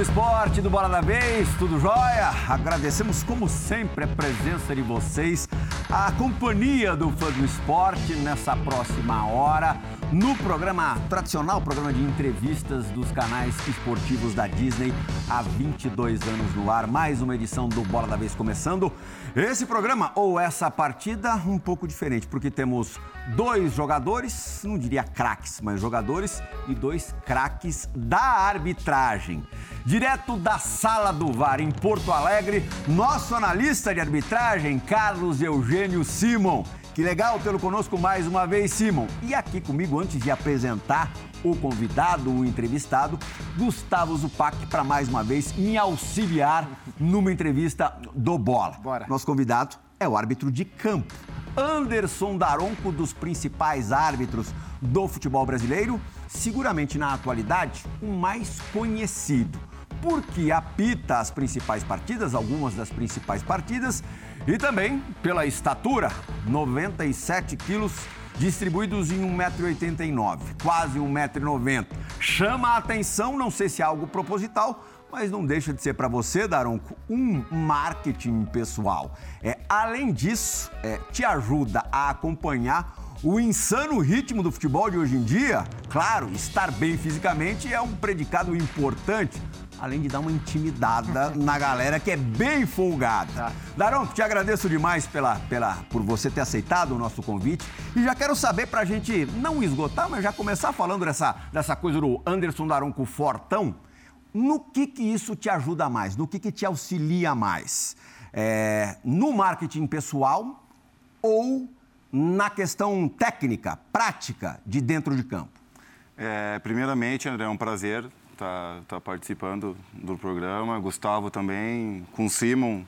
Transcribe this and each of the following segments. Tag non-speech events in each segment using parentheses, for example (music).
Do esporte, do Bola da Vez, tudo jóia? Agradecemos, como sempre, a presença de vocês, a companhia do fã do esporte nessa próxima hora, no programa tradicional, programa de entrevistas dos canais esportivos da Disney, há 22 anos no ar. Mais uma edição do Bola da Vez começando. Esse programa, ou essa partida, um pouco diferente, porque temos dois jogadores, não diria craques, mas jogadores, e dois craques da arbitragem. Direto da sala do VAR em Porto Alegre, nosso analista de arbitragem, Carlos Eugênio Simon. Que legal tê-lo conosco mais uma vez, Simon. E aqui comigo, antes de apresentar o convidado, o entrevistado, Gustavo Zupac, para mais uma vez me auxiliar numa entrevista do Bola. Bora. Nosso convidado é o árbitro de campo, Anderson Daronco, dos principais árbitros do futebol brasileiro, seguramente na atualidade o mais conhecido, porque apita as principais partidas, algumas das principais partidas, e também pela estatura, 97 quilos distribuídos em 1,89m, quase 1,90m. Chama a atenção, não sei se é algo proposital, mas não deixa de ser para você, Daronco, um marketing pessoal. É, além disso, é, te ajuda a acompanhar o insano ritmo do futebol de hoje em dia. Claro, estar bem fisicamente é um predicado importante, além de dar uma intimidada (laughs) na galera que é bem folgada. Tá. Daronco, te agradeço demais pela, pela, por você ter aceitado o nosso convite e já quero saber para a gente não esgotar, mas já começar falando dessa, dessa coisa do Anderson Daronco Fortão. No que, que isso te ajuda mais? No que, que te auxilia mais? É, no marketing pessoal ou na questão técnica, prática de dentro de campo? É, primeiramente, André, é um prazer tá, tá participando do programa. Gustavo também, com Simon,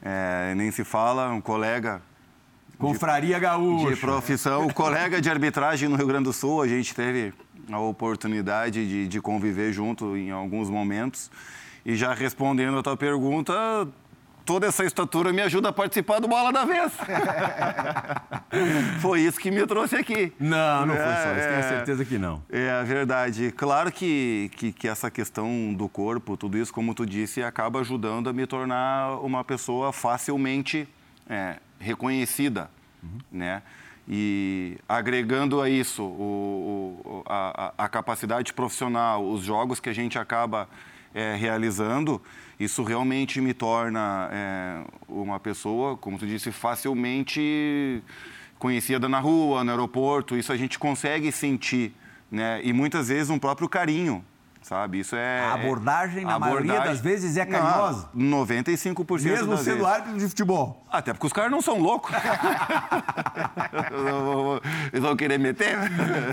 é, nem se fala, um colega Confraria Gaúcha. de profissão, colega de arbitragem no Rio Grande do Sul. A gente teve a oportunidade de, de conviver junto em alguns momentos. E já respondendo a tua pergunta, toda essa estatura me ajuda a participar do Bola da Vez. foi isso que me trouxe aqui. Não, não foi só isso, É, tenho é. certeza que não. É a verdade. Claro que, que, que essa questão do corpo, tudo isso, como tu disse, acaba ajudando a me tornar uma pessoa facilmente é, reconhecida, né? E agregando a isso o, o- a, a- a capacidade profissional, os jogos que a gente acaba é, realizando, isso realmente me torna é, uma pessoa, como tu disse, facilmente conhecida na rua, no aeroporto. Isso a gente consegue sentir, né? E muitas vezes um próprio carinho, sabe? Isso é A abordagem, na a maioria das vezes, é carinhosa. Não, 95% Mesmo das sendo vezes. árbitro de futebol. Até porque os caras não são loucos. (laughs) Eles vão querer meter?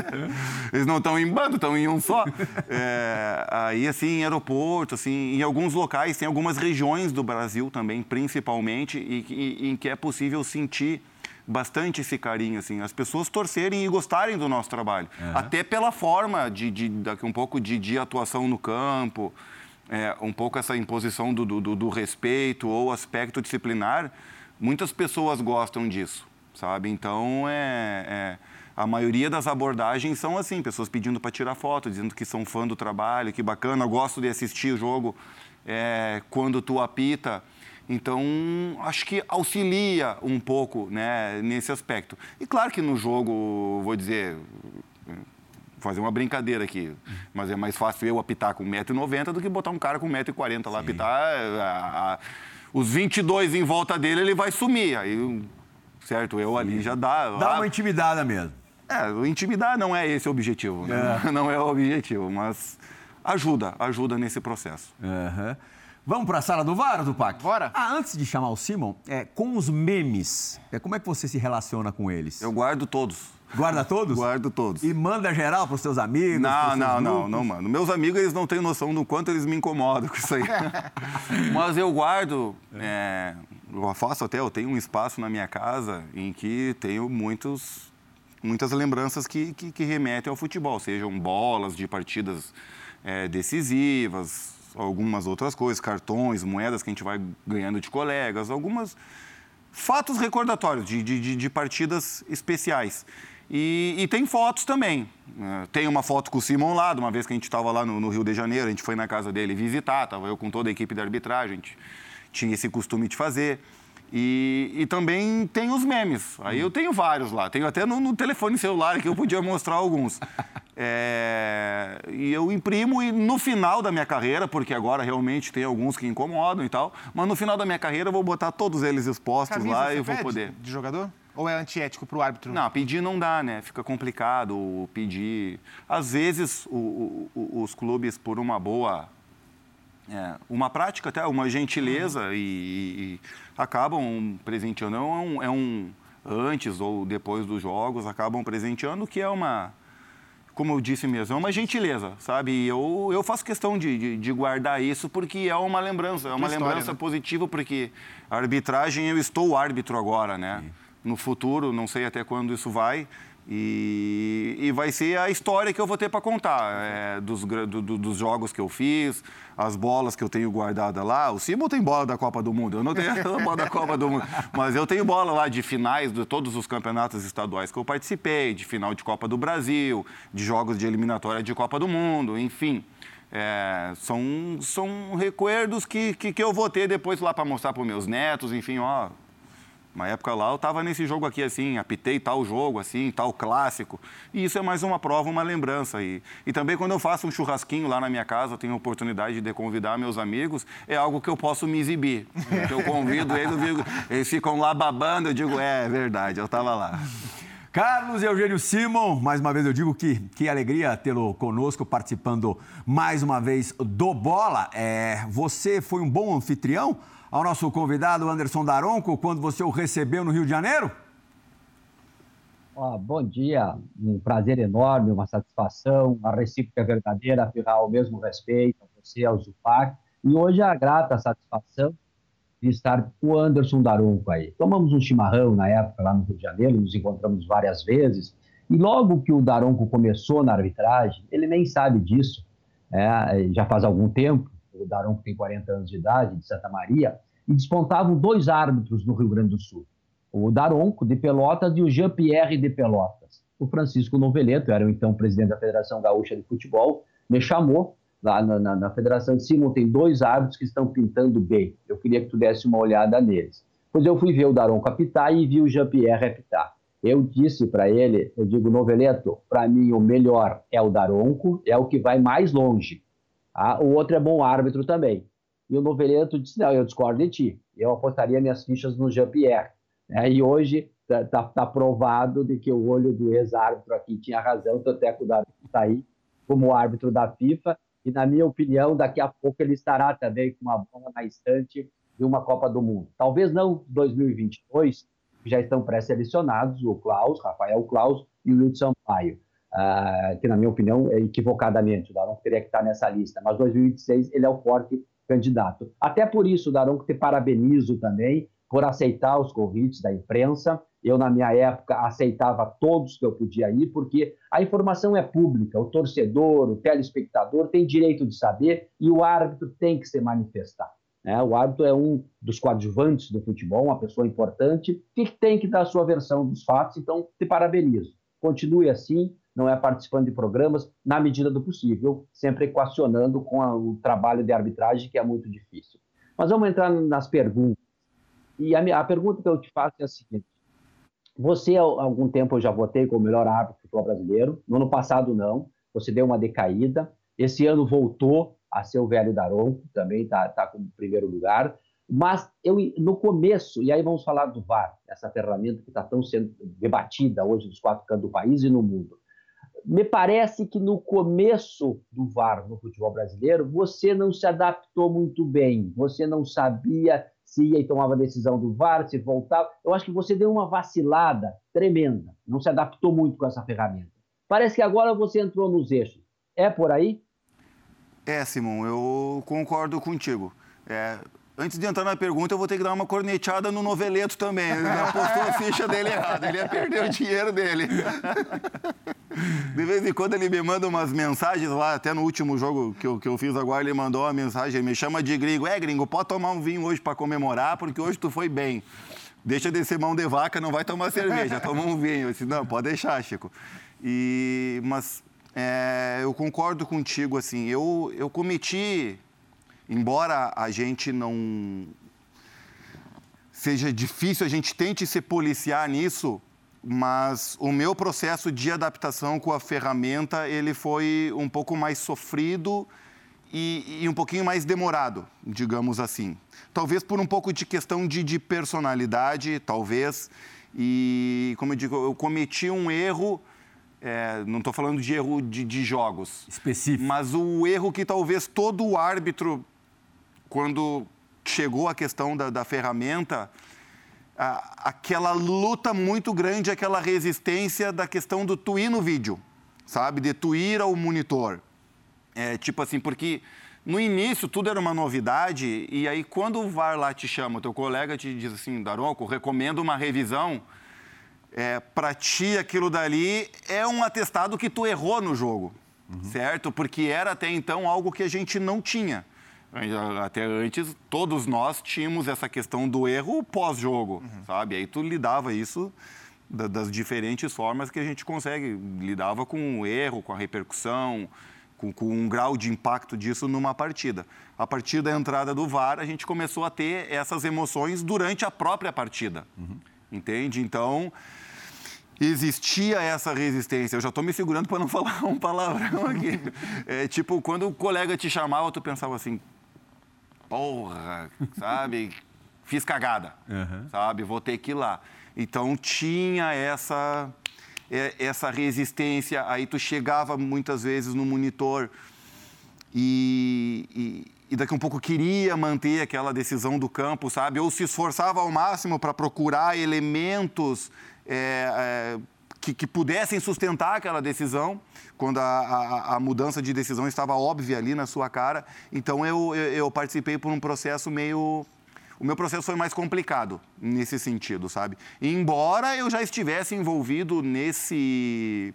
(laughs) Eles não estão em bando, estão em um só. É, aí, assim, em aeroporto, assim, em alguns locais, tem algumas regiões do Brasil também, principalmente, e, e- em que é possível sentir bastante esse carinho, assim, as pessoas torcerem e gostarem do nosso trabalho. Até pela forma de, de, daqui um pouco de, de atuação no campo, é, um pouco essa imposição do, do, do respeito ou aspecto disciplinar, muitas pessoas gostam disso, sabe? Então, é, é, a maioria das abordagens são assim, pessoas pedindo para tirar foto, dizendo que são fã do trabalho, que bacana, gosto de assistir o jogo é, quando tu apita. Então, acho que auxilia um pouco né, nesse aspecto. E claro que no jogo, vou dizer, fazer uma brincadeira aqui, mas é mais fácil eu apitar com 1,90m do que botar um cara com 1,40m lá apitar. a- a- os 22 em volta dele, ele vai sumir. Aí, certo, eu ali já dá. Dá ah, uma intimidada mesmo. é, o intimidar não é esse o objetivo. né? (laughs) Não é o objetivo, mas ajuda, ajuda nesse processo. Aham. Vamos para a sala do VAR, Tupac? Bora. Ah, antes de chamar o Simon, é, com os memes, é, como é que você se relaciona com eles? Eu guardo todos. Guarda todos? Guardo todos. E manda geral para os seus amigos? Não, seus não, não, não, mano. Meus amigos, eles não têm noção do quanto eles me incomodam com isso aí. (laughs) Mas eu guardo, é, eu faço até, eu tenho um espaço na minha casa em que tenho muitos, muitas lembranças que, que, que remetem ao futebol, sejam bolas de partidas é, decisivas, algumas outras coisas, cartões, moedas que a gente vai ganhando de colegas, algumas fatos recordatórios de, de, de- partidas especiais. E, e tem fotos também. É, tem uma foto com o Simon lá, de uma vez que a gente estava lá no, no, Rio de Janeiro, a gente foi na casa dele visitar, estava eu com toda a equipe de arbitragem, a gente tinha esse costume de fazer. E, e, também tem os memes. Aí eu tenho vários lá. Tenho até no, no telefone celular que eu podia mostrar alguns. É, e eu imprimo e no final da minha carreira, porque agora realmente tem alguns que incomodam e tal, mas no final da minha carreira eu vou botar todos eles expostos Camisa, lá e vou poder. De jogador? Ou é antiético para o árbitro? Não, pedir não dá, né? Fica complicado pedir. Às vezes o, o, os clubes, por uma boa é, uma prática até, uma gentileza uhum. e, e, acabam presenteando. É um, é um, antes ou depois dos jogos, acabam presenteando, que é uma, como eu disse mesmo, é uma gentileza, sabe? E eu, eu faço questão de, de, de guardar isso porque é uma lembrança, é uma história, lembrança né? positiva, porque a arbitragem, eu estou árbitro agora, né? Sim. No futuro, não sei até quando isso vai, e, e, vai ser a história que eu vou ter para contar é, dos, do, dos jogos que eu fiz, as bolas que eu tenho guardada lá. O Simon tem bola da Copa do Mundo, eu não tenho a (laughs) (laughs) bola da Copa do Mundo, mas eu tenho bola lá de finais de todos os campeonatos estaduais que eu participei, de final de Copa do Brasil, de jogos de eliminatória de Copa do Mundo, enfim. É, são, são recuerdos que, que, que eu vou ter depois lá para mostrar para meus netos, enfim, ó, uma época lá eu estava nesse jogo aqui assim, apitei tal jogo assim, tal clássico. E isso é mais uma prova, uma lembrança. E, e também quando eu faço um churrasquinho lá na minha casa, eu tenho a oportunidade de convidar meus amigos, é algo que eu posso me exibir. eu convido eles, digo, eles ficam lá babando, eu digo, é, é verdade, eu estava lá. Carlos Eugênio Simon, mais uma vez eu digo que que alegria tê-lo conosco participando mais uma vez do Bola. É, você foi um bom anfitrião? Ao nosso convidado Anderson Daronco quando você o recebeu no Rio de Janeiro? Oh, bom dia, um prazer enorme, uma satisfação, a recíproca verdadeira, afirrar o mesmo respeito a você, ao Zupac, e hoje a grata satisfação de estar com o Anderson Daronco aí. Tomamos um chimarrão na época lá no Rio de Janeiro, nos encontramos várias vezes, e logo que o Daronco começou na arbitragem, ele nem sabe disso, é, já faz algum tempo, o Daronco tem 40 anos de idade, de Santa Maria, e despontavam dois árbitros no Rio Grande do Sul, o Daronco, de Pelotas, e o Jean-Pierre, de Pelotas. O Francisco Noveleto, era então presidente da Federação Gaúcha de Futebol, me chamou lá na, na, na Federação de Simon, tem dois árbitros que estão pintando bem, eu queria que tu desse uma olhada neles. Pois eu fui ver o Daronco apitar e vi o Jean-Pierre apitar. Eu disse para ele, eu digo, Noveleto, para mim o melhor é o Daronco, é o que vai mais longe. Ah, o outro é bom árbitro também. E o Noveleto disse: Não, eu discordo de ti. Eu apostaria minhas fichas no Jean-Pierre. É, e hoje está tá, tá provado de que o olho do ex-árbitro aqui tinha razão, tanto é que o Davi está aí como árbitro da FIFA. E, na minha opinião, daqui a pouco ele estará também com uma bola na estante de uma Copa do Mundo. Talvez não 2022, que já estão pré-selecionados, o Klaus, Rafael Klaus e o Wilson Sampaio uh, que na minha opinião é equivocadamente, o Daronco teria que estar nessa lista, mas 2026 ele é o forte candidato. Até por isso, Daronco, te parabenizo também por aceitar os convites da imprensa. Eu, na minha época, aceitava todos que eu podia ir, porque a informação é pública, o torcedor, o telespectador tem direito de saber e o árbitro tem que se manifestar. Né? O árbitro é um dos coadjuvantes do futebol, uma pessoa importante, que tem que dar a sua versão dos fatos, então te parabenizo. Continue assim, não é participando de programas, na medida do possível, sempre equacionando com a, o trabalho de arbitragem, que é muito difícil. Mas vamos entrar nas perguntas. E a, a pergunta que eu te faço é a seguinte: você, há algum tempo, eu já votei como melhor árbitro do futebol brasileiro, no ano passado não, você deu uma decaída, esse ano voltou a ser o velho Daronco, também está tá como primeiro lugar. Mas eu, no começo, e aí vamos falar do VAR, essa ferramenta que está tão sendo debatida hoje nos quatro cantos do país e no mundo. Me parece que no começo do VAR no futebol brasileiro, você não se adaptou muito bem, você não sabia se ia e tomava a decisão do VAR, se voltava. Eu acho que você deu uma vacilada tremenda, não se adaptou muito com essa ferramenta. Parece que agora você entrou nos eixos. É por aí? É, Simão, eu concordo contigo. É, Antes de entrar na pergunta, eu vou ter que dar uma corneteada no noveleto também. Ele apostou a ficha dele errado, ele ia perder o dinheiro dele. (laughs) De vez em quando ele me manda umas mensagens lá, até no último jogo que eu, que eu fiz agora, ele mandou uma mensagem, me chama de gringo. É, gringo, pode tomar um vinho hoje para comemorar, porque hoje tu foi bem. Deixa de ser mão de vaca, não vai tomar cerveja, toma um vinho. Eu disse, não, pode deixar, Chico. E, mas é, eu concordo contigo, assim, eu, eu cometi, embora a gente não seja difícil, a gente tente se policiar nisso, mas o meu processo de adaptação com a ferramenta, ele foi um pouco mais sofrido e, e um pouquinho mais demorado, digamos assim. Talvez por um pouco de questão de, de personalidade, talvez, e, como eu digo, eu cometi um erro é, não estou falando de erro de, de, jogos. Específico. Mas o erro que talvez todo árbitro, quando chegou a questão da, da ferramenta, a, aquela luta muito grande, aquela resistência da questão do tu ir no vídeo, sabe? De tu ir ao monitor. É, tipo assim, porque no início tudo era uma novidade, e aí quando o VAR lá te chama, teu colega te diz assim, Daronco, recomendo uma revisão é, para ti aquilo dali é um atestado que tu errou no jogo, uhum. certo? Porque era até então algo que a gente não tinha. Até antes, todos nós tínhamos essa questão do erro pós-jogo, uhum. sabe? Aí tu lidava isso das diferentes formas que a gente consegue. Lidava com o erro, com a repercussão, com, com, um grau de impacto disso numa partida. A partir da entrada do VAR, a gente começou a ter essas emoções durante a própria partida. Uhum. Entende? Então, existia essa resistência. Eu já estou me segurando para não (laughs) falar um palavrão aqui. (laughs) É, tipo, quando o colega te chamava, tu pensava assim, porra, sabe? Fiz cagada, uhum. sabe? Vou ter que ir lá. Então, tinha essa, essa resistência. Aí tu chegava muitas vezes no monitor e, e, e daqui um pouco queria manter aquela decisão do campo, sabe? Ou se esforçava ao máximo para procurar elementos é, é, que, que, pudessem sustentar aquela decisão, quando a, a, a, mudança de decisão estava óbvia ali na sua cara. Então eu, eu, eu participei por um processo meio o meu processo foi mais complicado nesse sentido, sabe? embora eu já estivesse envolvido nesse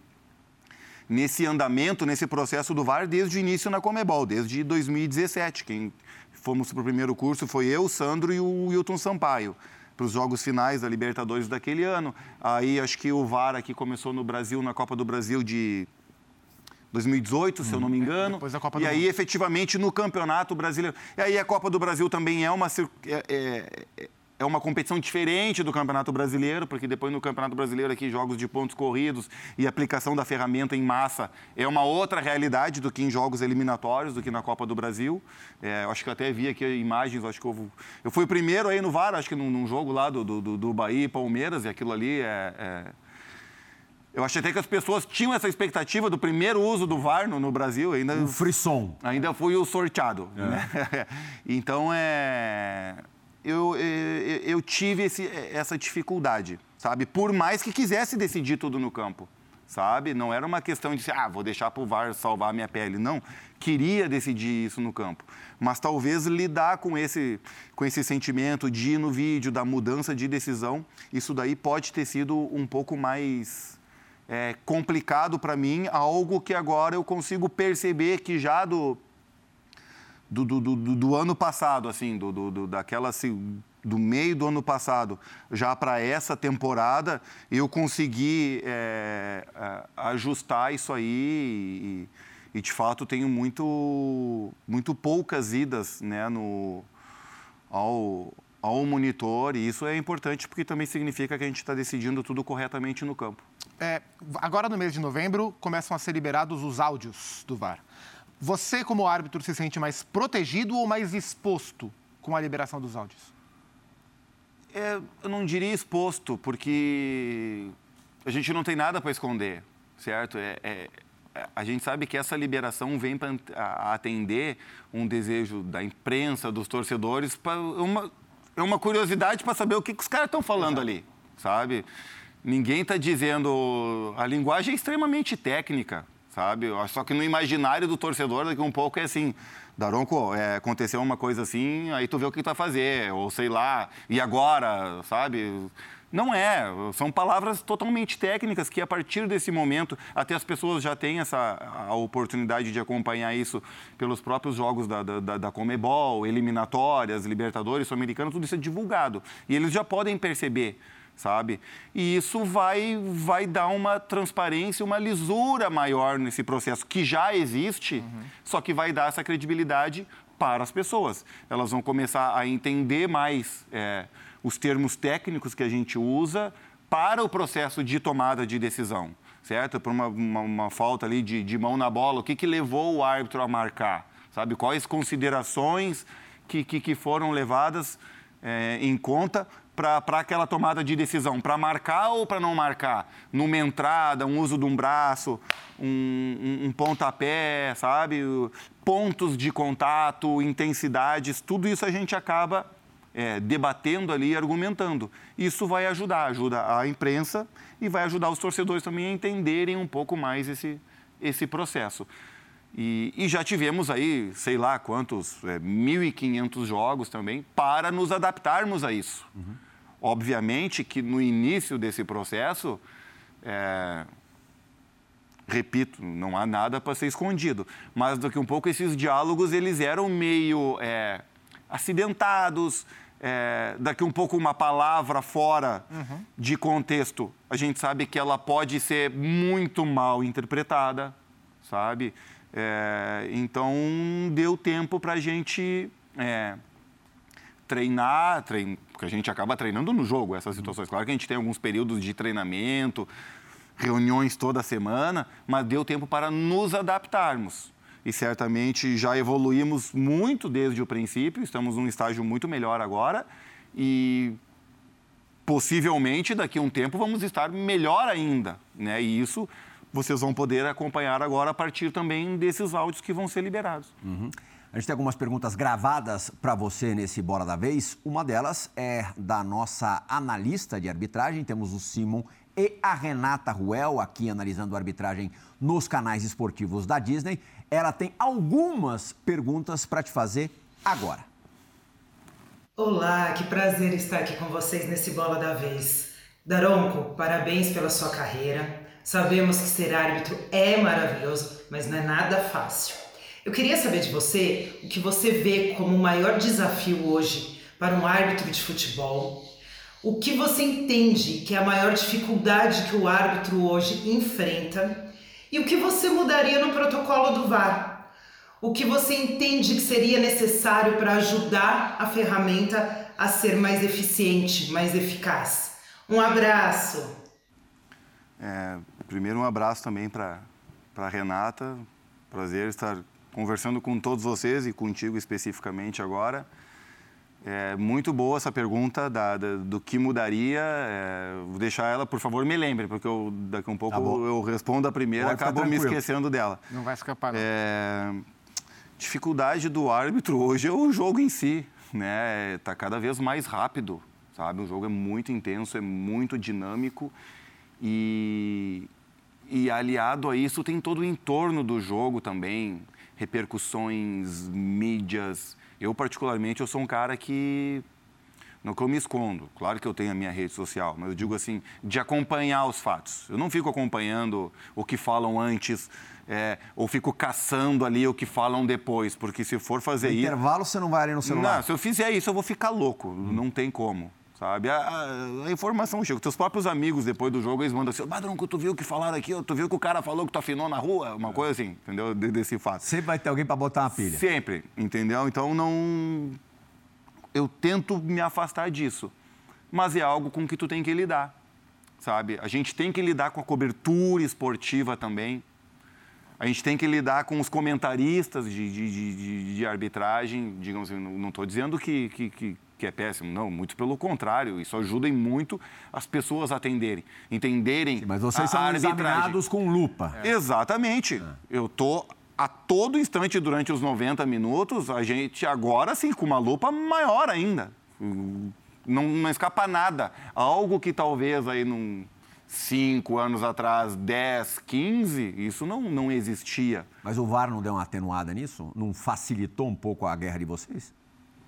nesse andamento, nesse processo do VAR desde o início na Comebol, desde 2017. Quem fomos para o primeiro curso foi eu, Sandro e o Wilton Sampaio para os jogos finais da Libertadores daquele ano. Aí acho que o VAR aqui começou no Brasil, na Copa do Brasil de 2018, hum. se eu não me uhum. engano. Depois da Copa e aí, mundo. efetivamente, no Campeonato Brasileiro. E aí a Copa do Brasil também é uma. É, é, é uma competição diferente do Campeonato Brasileiro, porque depois no Campeonato Brasileiro aqui jogos de pontos corridos e aplicação da ferramenta em massa é uma outra realidade do que em jogos eliminatórios, do que na Copa do Brasil. É, acho que eu até vi aqui imagens, acho que eu, eu fui o primeiro aí no VAR, acho que num, num jogo lá do, do, do Bahia e Palmeiras, e aquilo ali é, é... Eu achei até que as pessoas tinham essa expectativa do primeiro uso do VAR no, no Brasil. Ainda, um frisson. Ainda fui o sorteado. É. Né? (laughs) então, é eu, eu, eu tive esse, essa dificuldade, sabe? Por mais que quisesse decidir tudo no campo, sabe? Não era uma questão de, ah, vou deixar para o VAR salvar a minha pele. Não, queria decidir isso no campo. Mas talvez lidar com esse, com esse sentimento de ir no vídeo, da mudança de decisão, isso daí pode ter sido um pouco mais é, complicado para mim, algo que agora eu consigo perceber que já do do, do, do, do ano passado, assim, do, do, daquela assim, do meio do ano passado já para essa temporada, eu consegui é, ajustar isso aí e, e, de fato tenho muito, muito poucas idas né, no, ao, ao monitor e isso é importante porque também significa que a gente está decidindo tudo corretamente no campo. É, agora no mês de novembro começam a ser liberados os áudios do VAR. Você, como árbitro, se sente mais protegido ou mais exposto com a liberação dos áudios? É, eu não diria exposto, porque a gente não tem nada para esconder, certo? É, é, a gente sabe que essa liberação vem para atender um desejo da imprensa, dos torcedores, para uma, é uma curiosidade para saber o que, que os caras estão falando Exato. ali, sabe? Ninguém está dizendo. A linguagem é extremamente técnica, sabe? Só que no imaginário do torcedor, daqui um pouco é assim, Daronco, é, aconteceu uma coisa assim, aí tu vê o que tu vai fazer, ou sei lá, e agora, sabe? Não é, são palavras totalmente técnicas que a partir desse momento, até as pessoas já têm essa a oportunidade de acompanhar isso pelos próprios jogos da, da, da Comebol, eliminatórias, Libertadores, Sul-Americano, tudo isso é divulgado. E eles já podem perceber sabe? E isso vai, vai dar uma transparência, uma lisura maior nesse processo que já existe, uhum. só que vai dar essa credibilidade para as pessoas. Elas vão começar a entender mais é, os termos técnicos que a gente usa para o processo de tomada de decisão, certo? Por uma, uma, uma falta ali de, de, mão na bola, o que, que levou o árbitro a marcar, sabe? Quais considerações que, que, que foram levadas é, em conta para aquela tomada de decisão, para marcar ou para não marcar? Numa entrada, um uso de um braço, um, um, um pontapé, sabe? Pontos de contato, intensidades, tudo isso a gente acaba é, debatendo ali, argumentando. Isso vai ajudar, ajuda a imprensa e vai ajudar os torcedores também a entenderem um pouco mais esse, esse processo. E, e, já tivemos aí, sei lá quantos, é, 1.500 jogos também, para nos adaptarmos a isso. Uhum. Obviamente que no início desse processo, é, repito, não há nada para ser escondido, mas daqui um pouco esses diálogos eles eram meio é, acidentados, é, daqui um pouco uma palavra fora uhum. de contexto, a gente sabe que ela pode ser muito mal interpretada, sabe? É, então, deu tempo para a gente é, treinar, trein... porque a gente acaba treinando no jogo essas situações. Claro que a gente tem alguns períodos de treinamento, reuniões toda semana, mas deu tempo para nos adaptarmos. E certamente já evoluímos muito desde o princípio, estamos num estágio muito melhor agora e possivelmente daqui a um tempo vamos estar melhor ainda, né? E isso vocês vão poder acompanhar agora a partir também desses áudios que vão ser liberados. Uhum. A gente tem algumas perguntas gravadas para você nesse Bora da Vez. Uma delas é da nossa analista de arbitragem, temos o Simon e a Renata Ruel aqui analisando a arbitragem nos canais esportivos da Disney. Ela tem algumas perguntas para te fazer agora. Olá, que prazer estar aqui com vocês nesse Bola da Vez. Daronco, parabéns pela sua carreira. Sabemos que ser árbitro é maravilhoso, mas não é nada fácil. Eu queria saber de você o que você vê como o maior desafio hoje para um árbitro de futebol. O que você entende que é a maior dificuldade que o árbitro hoje enfrenta e o que você mudaria no protocolo do VAR? O que você entende que seria necessário para ajudar a ferramenta a ser mais eficiente, mais eficaz? Um abraço! É, primeiro, um abraço também para a Renata. Prazer estar conversando com todos vocês e contigo especificamente agora. É muito boa essa pergunta da, da, do que mudaria. É, vou deixar ela, por favor, me lembre, porque eu, daqui a um pouco tá eu respondo a primeira e acabo me esquecendo dela. Não vai escapar, não. É, dificuldade do árbitro hoje é o jogo em si. Né? Está cada vez mais rápido, sabe? O jogo é muito intenso, é muito dinâmico e, e aliado a isso tem todo o entorno do jogo também, repercussões, mídias. Eu, particularmente, eu sou um cara que não que eu me escondo. Claro que eu tenho a minha rede social, mas eu digo assim, de acompanhar os fatos. Eu não fico acompanhando o que falam antes, é, ou fico caçando ali o que falam depois, porque se for fazer no isso... intervalo você não vai ali no celular? Não, se eu fizer isso eu vou ficar louco, hum. não tem como sabe? A, a, a, informação chega. Teus próprios amigos, depois do jogo, eles mandam assim, Badrão, tu viu o que falaram aqui? Tu viu que o cara falou que tu afinou na rua? Uma coisa assim, entendeu? De, desse fato. Sempre vai ter alguém para botar uma pilha. Sempre, entendeu? Então, não... Eu tento me afastar disso. Mas é algo com que tu tem que lidar, sabe? A gente tem que lidar com a cobertura esportiva também. A gente tem que lidar com os comentaristas de, de, de, de arbitragem. Digamos assim, não estou dizendo que, que, que que é péssimo. Não, muito pelo contrário. Isso ajuda muito as pessoas a atenderem, entenderem. Sim, mas vocês a, são a examinados com lupa. É. Exatamente. É. Eu tô a todo instante durante os 90 minutos, a gente agora sim com uma lupa maior ainda. Não, não escapa nada. Algo que talvez aí num cinco anos atrás, 10, 15, isso não, não existia. Mas o VAR não deu uma atenuada nisso? Não facilitou um pouco a guerra de vocês?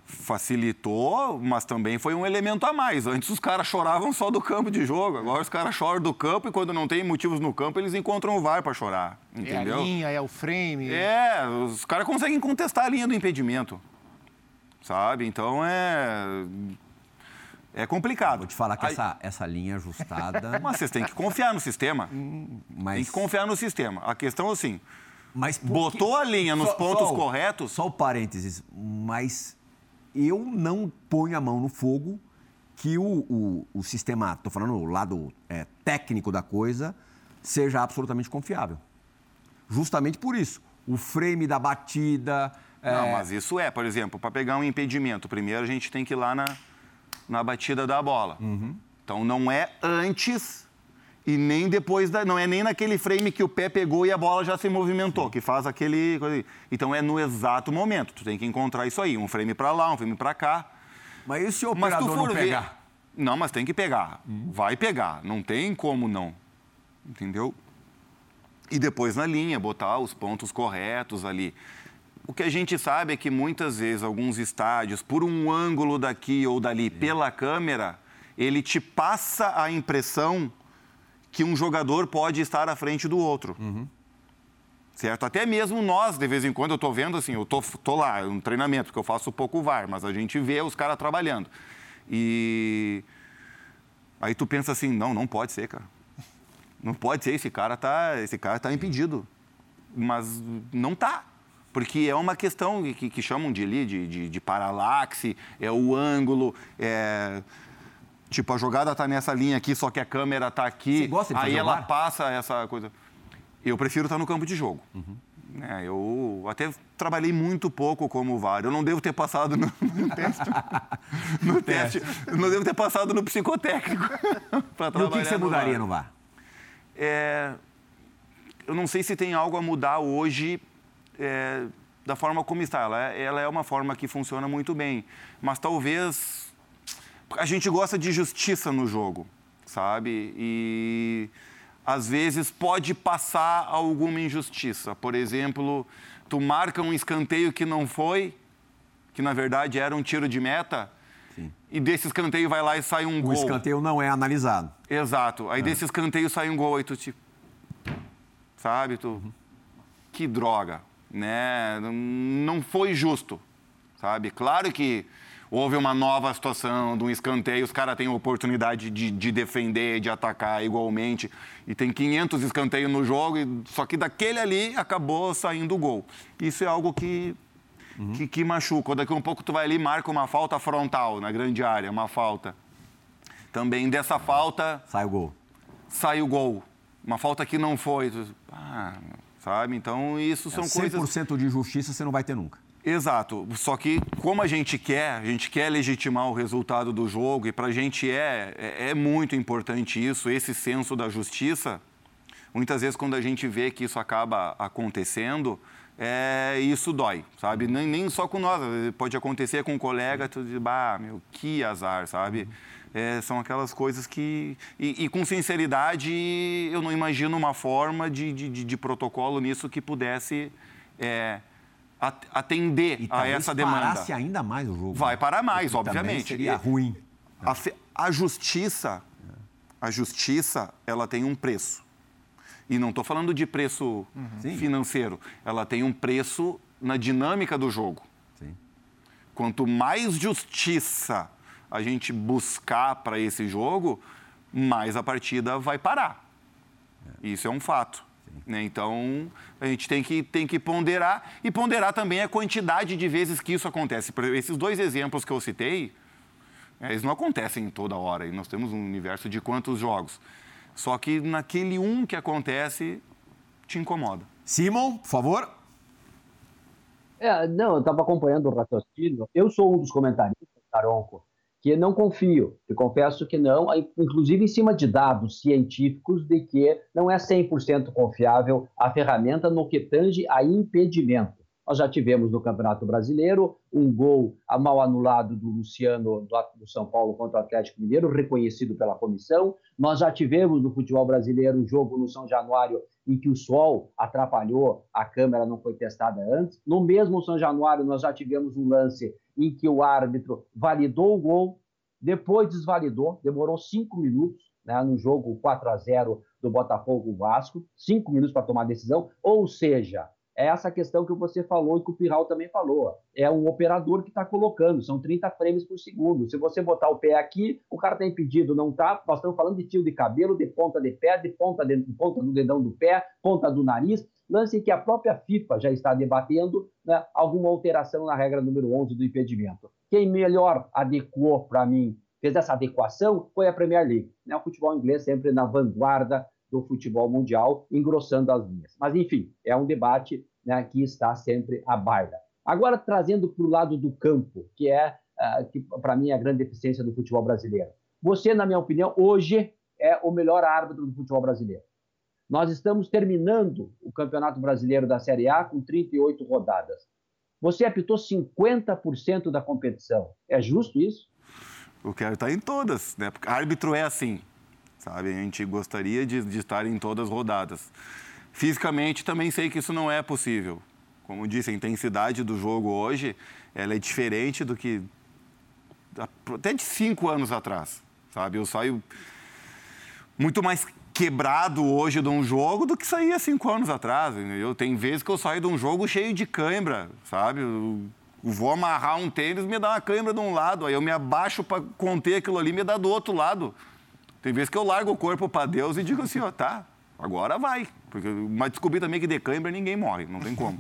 Facilitou, mas também foi um elemento a mais. Antes os caras choravam só do campo de jogo, agora os caras choram do campo e quando não tem motivos no campo eles encontram o VAR para chorar, entendeu? É a linha, é o frame. É, os caras conseguem contestar a linha do impedimento, sabe? Então é É complicado. Vou te falar que Aí... essa, essa linha ajustada. (laughs) Mas vocês têm que confiar no sistema. Mas... Tem que confiar no sistema. A questão é assim. Mas botou a linha nos só, pontos só, corretos. Só o parênteses, mas eu não ponho a mão no fogo que o, o, o sistema, estou falando o lado é, técnico da coisa, seja absolutamente confiável. Justamente por isso. O frame da batida. É... Não, mas isso é, por exemplo, para pegar um impedimento, primeiro a gente tem que ir lá na, na batida da bola. Uhum. Então não é antes e nem depois da, não é nem naquele frame que o pé pegou e a bola já se movimentou, Sim. que faz aquele então é no exato momento. Tu tem que encontrar isso aí, um frame para lá, um frame para cá. Mas e se o operador não pegar? Ver... Não, mas tem que pegar. Uhum. Vai pegar, não tem como não. Entendeu? E depois na linha, botar os pontos corretos ali. O que a gente sabe é que muitas vezes alguns estádios, por um ângulo daqui ou dali, Sim. pela câmera, ele te passa a impressão que um jogador pode estar à frente do outro. Uhum. Certo? Até mesmo nós, de vez em quando, eu estou vendo assim, eu tô, tô lá, no treinamento, porque eu faço pouco VAR, mas a gente vê os caras trabalhando. E aí tu pensa assim, não, não pode ser, cara. Não pode ser, esse cara tá, esse cara tá impedido. Mas não tá. Porque é uma questão que, que chamam de, de, de, de paralaxe, é o ângulo, é Tipo, a jogada tá nessa linha aqui, só que a câmera tá aqui. Você gosta de Aí ela passa essa coisa. Eu prefiro estar no campo de jogo. Uhum. É, eu até trabalhei muito pouco como VAR. Eu não devo ter passado no, no (laughs) teste. no teste. Eu não devo ter passado no psicotécnico. (laughs) E o que, que você mudaria VAR. no VAR? É, eu não sei se tem algo a mudar hoje é, da forma como está. Ela, é, ela é uma forma que funciona muito bem. Mas talvez a gente gosta de justiça no jogo, sabe? E às vezes pode passar alguma injustiça. Por exemplo, tu marca um escanteio que não foi, que na verdade era um tiro de meta, Sim. e desse escanteio vai lá e sai um o gol. O escanteio não é analisado. Exato. Aí é. desse escanteio sai um gol, aí tu te. Sabe? Tu. Uhum. Que droga. Né? Não foi justo. Sabe? Claro que houve uma nova situação de um escanteio, os caras têm a oportunidade de, de, defender, de atacar igualmente, e tem 500 escanteios no jogo, e, só que daquele ali acabou saindo o gol. Isso é algo que, uhum. que, que machuca. Daqui a um pouco tu vai ali e marca uma falta frontal na grande área, uma falta. Também dessa falta... Sai o gol. Sai o gol. Uma falta que não foi. Ah, sabe? Então, isso são é, 100% coisas... 100% de justiça você não vai ter nunca. Exato. Só que, como a gente quer, a gente quer legitimar o resultado do jogo, e para a gente é, é, é, muito importante isso, esse senso da justiça. Muitas vezes, quando a gente vê que isso acaba acontecendo, é, isso dói, sabe? Nem, nem só com nós, pode acontecer com um colega, tu diz, bah, meu, que azar, sabe? É, são aquelas coisas que. E, e, com sinceridade, eu não imagino uma forma de, de, de protocolo nisso que pudesse. É, atender a essa demanda. parasse ainda mais o jogo. Vai parar mais, obviamente. seria ruim. A, a, justiça, a justiça, ela tem um preço. E não estou falando de preço uhum. financeiro. Ela tem um preço na dinâmica do jogo. Sim. Quanto mais justiça a gente buscar para esse jogo, mais a partida vai parar. É. Isso é um fato. Né? Então, a gente tem que, tem que ponderar e ponderar também a quantidade de vezes que isso acontece. Esses dois exemplos que eu citei, é, eles não acontecem toda hora. E nós temos um universo de quantos jogos. Só que naquele um que acontece, te incomoda. Simon, por favor. É, não, eu estava acompanhando o raciocínio. Eu sou um dos comentaristas, Taronco, que não confio, te confesso que não, inclusive em cima de dados científicos de que não é 100% confiável a ferramenta no que tange a impedimento. Nós já tivemos no Campeonato Brasileiro um gol mal anulado do Luciano do São Paulo contra o Atlético Mineiro, reconhecido pela comissão. Nós já tivemos no futebol brasileiro um jogo no São Januário em que o sol atrapalhou, a câmera não foi testada antes. No mesmo São Januário, nós já tivemos um lance em que o árbitro validou o gol, depois desvalidou, demorou cinco minutos né, no jogo 4 a 0 do Botafogo Vasco, cinco minutos para tomar a decisão, ou seja, é essa questão que você falou e que o Pirral também falou. É um operador que está colocando, são 30 frames por segundo. Se você botar o pé aqui, o cara está impedido, não está. Nós estamos falando de tio de cabelo, de ponta de pé, de ponta, de ponta do dedão do pé, ponta do nariz. Lance que a própria FIFA já está debatendo né, alguma alteração na regra número 11 do impedimento. Quem melhor adequou para mim, fez essa adequação, foi a Premier League. Né? O futebol inglês sempre na vanguarda do futebol mundial, engrossando as linhas. Mas, enfim, é um debate né, que está sempre à baila. Agora, trazendo para o lado do campo, que é, uh, que para mim é a grande deficiência do futebol brasileiro. Você, na minha opinião, hoje é o melhor árbitro do futebol brasileiro. Nós estamos terminando o Campeonato Brasileiro da Série A com 38 rodadas. Você apitou 50% da competição. É justo isso? Eu quero estar em todas, né? Porque árbitro é assim sabe? A gente gostaria de, de estar em todas as rodadas. Fisicamente, também sei que isso não é possível. Como disse, a intensidade do jogo hoje ela é diferente do que até de cinco anos atrás, sabe? Eu saio muito mais quebrado hoje de um jogo do que saía cinco anos atrás. Eu tem vezes que eu saio de um jogo cheio de cãibra, sabe? Eu vou amarrar um tênis, me dá uma cãibra de um lado, aí eu me abaixo para conter aquilo ali, me dá do outro lado. Tem vezes que eu largo o corpo para Deus e digo assim, ó, tá, agora vai. Porque, mas descobri também que de cãibra ninguém morre, não tem como.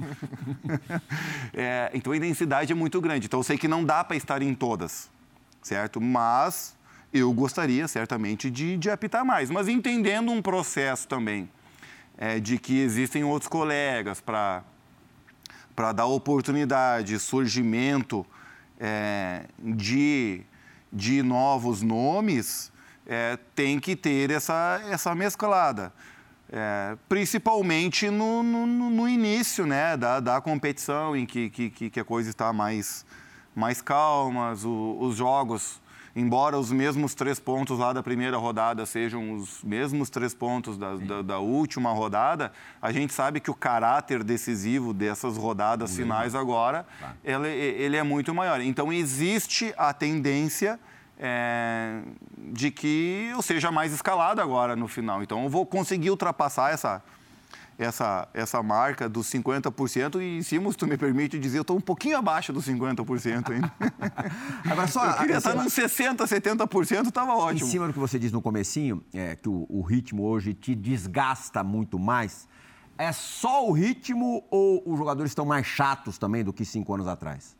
(laughs) é, então a intensidade é muito grande. Então eu sei que não dá para estar em todas, certo? Mas eu gostaria certamente de, de apitar mais. Mas entendendo um processo também é, de que existem outros colegas para para dar oportunidade, surgimento é, de, de novos nomes, é, tem que ter essa, essa mesclada. É, principalmente no, no, no, início né, da, da competição, em que, que, que a coisa está mais, mais calma, os, os jogos, embora os mesmos três pontos lá da primeira rodada sejam os mesmos três pontos da, da, da última rodada, a gente sabe que o caráter decisivo dessas rodadas finais agora, ele, ele é muito maior. Então, existe a tendência é, de que eu seja mais escalado agora no final. Então, eu vou conseguir ultrapassar essa, essa, essa marca dos 50% e, se tu me permite dizer, eu estou um pouquinho abaixo dos 50% ainda. (laughs) Agora, só... Eu queria estar nos 60%, 70%, estava ótimo. Em cima do que você disse no comecinho, é, que o, o ritmo hoje te desgasta muito mais, é só o ritmo ou os jogadores estão mais chatos também do que cinco anos atrás?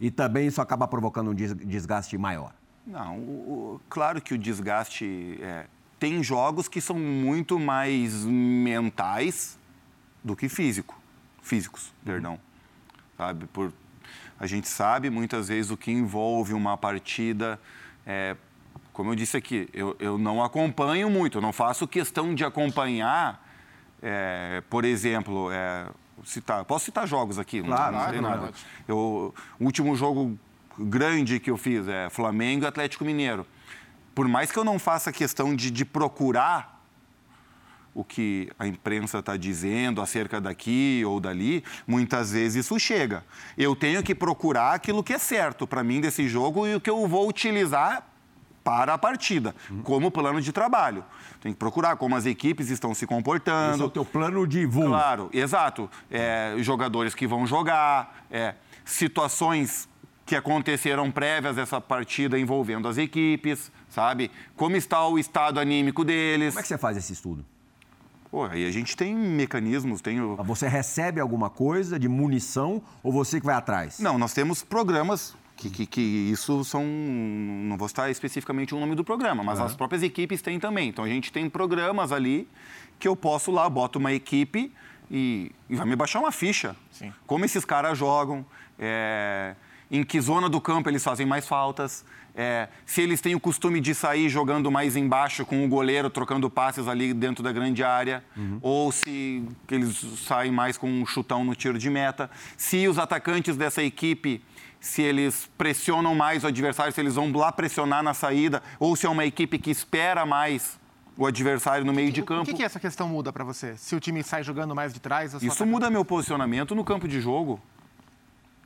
E também isso acaba provocando um desgaste maior? Não, o, o, claro que o desgaste. É, tem jogos que são muito mais mentais do que físico, físicos, uhum. perdão. Sabe? Por, a gente sabe muitas vezes o que envolve uma partida. É, como eu disse aqui, eu, eu não acompanho muito, eu não faço questão de acompanhar, é, por exemplo, é, citar, posso citar jogos aqui? Claro, não, não tem nada. Eu, o último jogo grande que eu fiz, é Flamengo e Atlético Mineiro. Por mais que eu não faça questão de, de procurar o que a imprensa está dizendo acerca daqui ou dali, muitas vezes isso chega. Eu tenho que procurar aquilo que é certo para mim desse jogo e o que eu vou utilizar para a partida, como plano de trabalho. Tem que procurar como as equipes estão se comportando. Esse é o teu plano de voo. Claro, exato. É, jogadores que vão jogar, é, situações que aconteceram prévias dessa partida envolvendo as equipes, sabe? Como está o estado anímico deles. Como é que você faz esse estudo? Pô, aí a gente tem mecanismos, tem... O... Você recebe alguma coisa de munição ou você que vai atrás? Não, nós temos programas que, que, que, isso são. Não vou estar especificamente o nome do programa, mas uhum. as próprias equipes têm também. Então a gente tem programas ali que eu posso lá, boto uma equipe e, e vai me baixar uma ficha. Sim. Como esses caras jogam. É, em que zona do campo eles fazem mais faltas, é, se eles têm o costume de sair jogando mais embaixo com o goleiro, trocando passes ali dentro da grande área, uhum. ou se eles saem mais com um chutão no tiro de meta, se os atacantes dessa equipe se eles pressionam mais o adversário, se eles vão lá pressionar na saída, ou se é uma equipe que espera mais o adversário no meio de campo. O que, que essa questão muda para você? Se o time sai jogando mais de trás? Isso muda meu posicionamento no campo de jogo